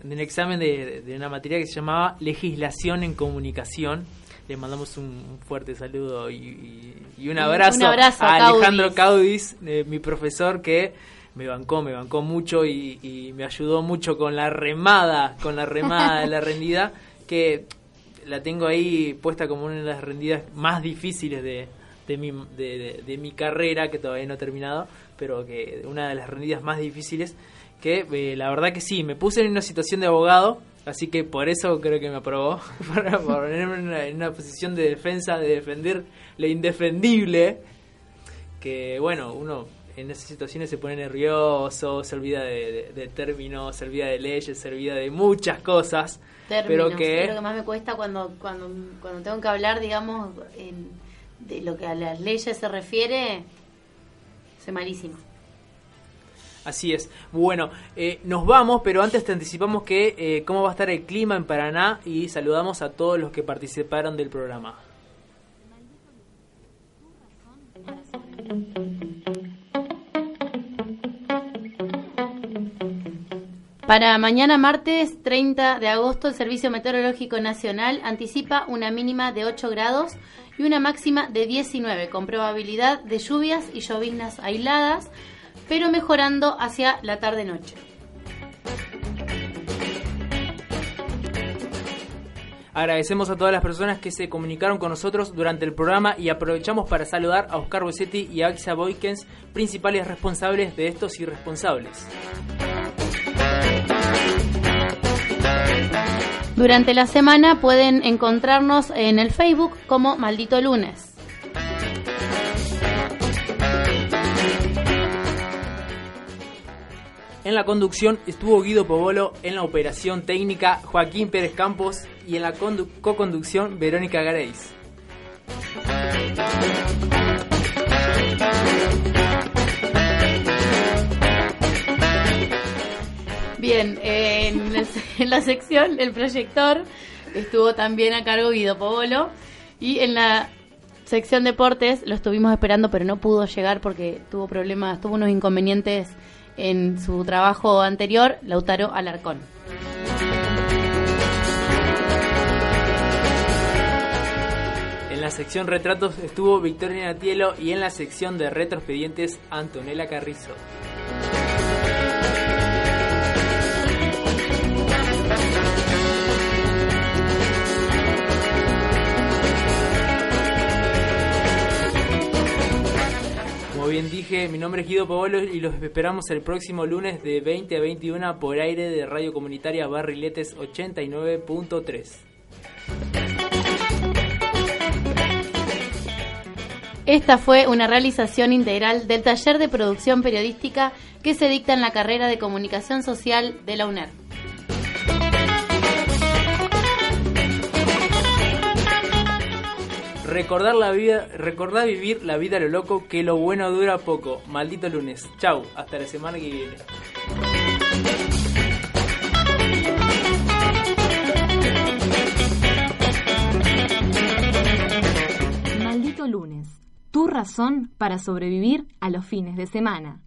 de un examen de, de una materia que se llamaba Legislación en Comunicación. Le mandamos un, un fuerte saludo y, y- y un abrazo, un abrazo a a Alejandro Caudis, eh, mi profesor que me bancó, me bancó mucho y, y me ayudó mucho con la remada, con la remada de la rendida, que la tengo ahí puesta como una de las rendidas más difíciles de, de, mi, de, de- mi carrera, que todavía no he terminado, pero que una de las rendidas más difíciles, que eh, la verdad que sí, me puse en una situación de abogado, así que por eso creo que me aprobó, para ponerme en una, en una posición de defensa, de defender lo indefendible, que bueno, uno en esas situaciones se pone nervioso, se olvida de, de- de términos, se olvida de leyes, se olvida de muchas cosas, Términos, pero que... es lo que más me cuesta cuando, cuando, cuando tengo que hablar, digamos, en- de lo que a las leyes se refiere, soy malísima. Así es. Bueno, eh, nos vamos, pero antes te anticipamos que eh, cómo va a estar el clima en Paraná y saludamos a todos los que participaron del programa. Para mañana martes 30 de agosto, el Servicio Meteorológico Nacional anticipa una mínima de 8 grados y una máxima de 19, con probabilidad de lluvias y lloviznas aisladas, pero mejorando hacia la tarde-noche. Agradecemos a todas las personas que se comunicaron con nosotros durante el programa y aprovechamos para saludar a Oscar Bosetti y a Axa Boykens, principales responsables de estos irresponsables. Durante la semana pueden encontrarnos en el Facebook como Maldito Lunes. En la conducción estuvo Guido Pobolo, en la operación técnica Joaquín Pérez Campos y en la condu- co-conducción Verónica Gareis. Bien, en, la sección El Proyector estuvo también a cargo Guido Pobolo y en la sección Deportes lo estuvimos esperando pero no pudo llegar porque tuvo problemas, tuvo unos inconvenientes en su trabajo anterior, Lautaro Alarcón. En la sección retratos estuvo Victoria Natielo y en la sección de retroexpedientes Antonella Carrizo. Como bien dije, mi nombre es Guido Paolo y los esperamos el próximo lunes de 20 a 21 por aire de Radio Comunitaria Barriletes 89.3. Esta fue una realización integral del taller de producción periodística que se dicta en la carrera de comunicación social de la UNER. Recordar la vida, recordar vivir la vida a lo loco, que lo bueno dura poco. Maldito lunes. Chau, hasta la semana que viene. Maldito lunes. Tu razón para sobrevivir a los fines de semana.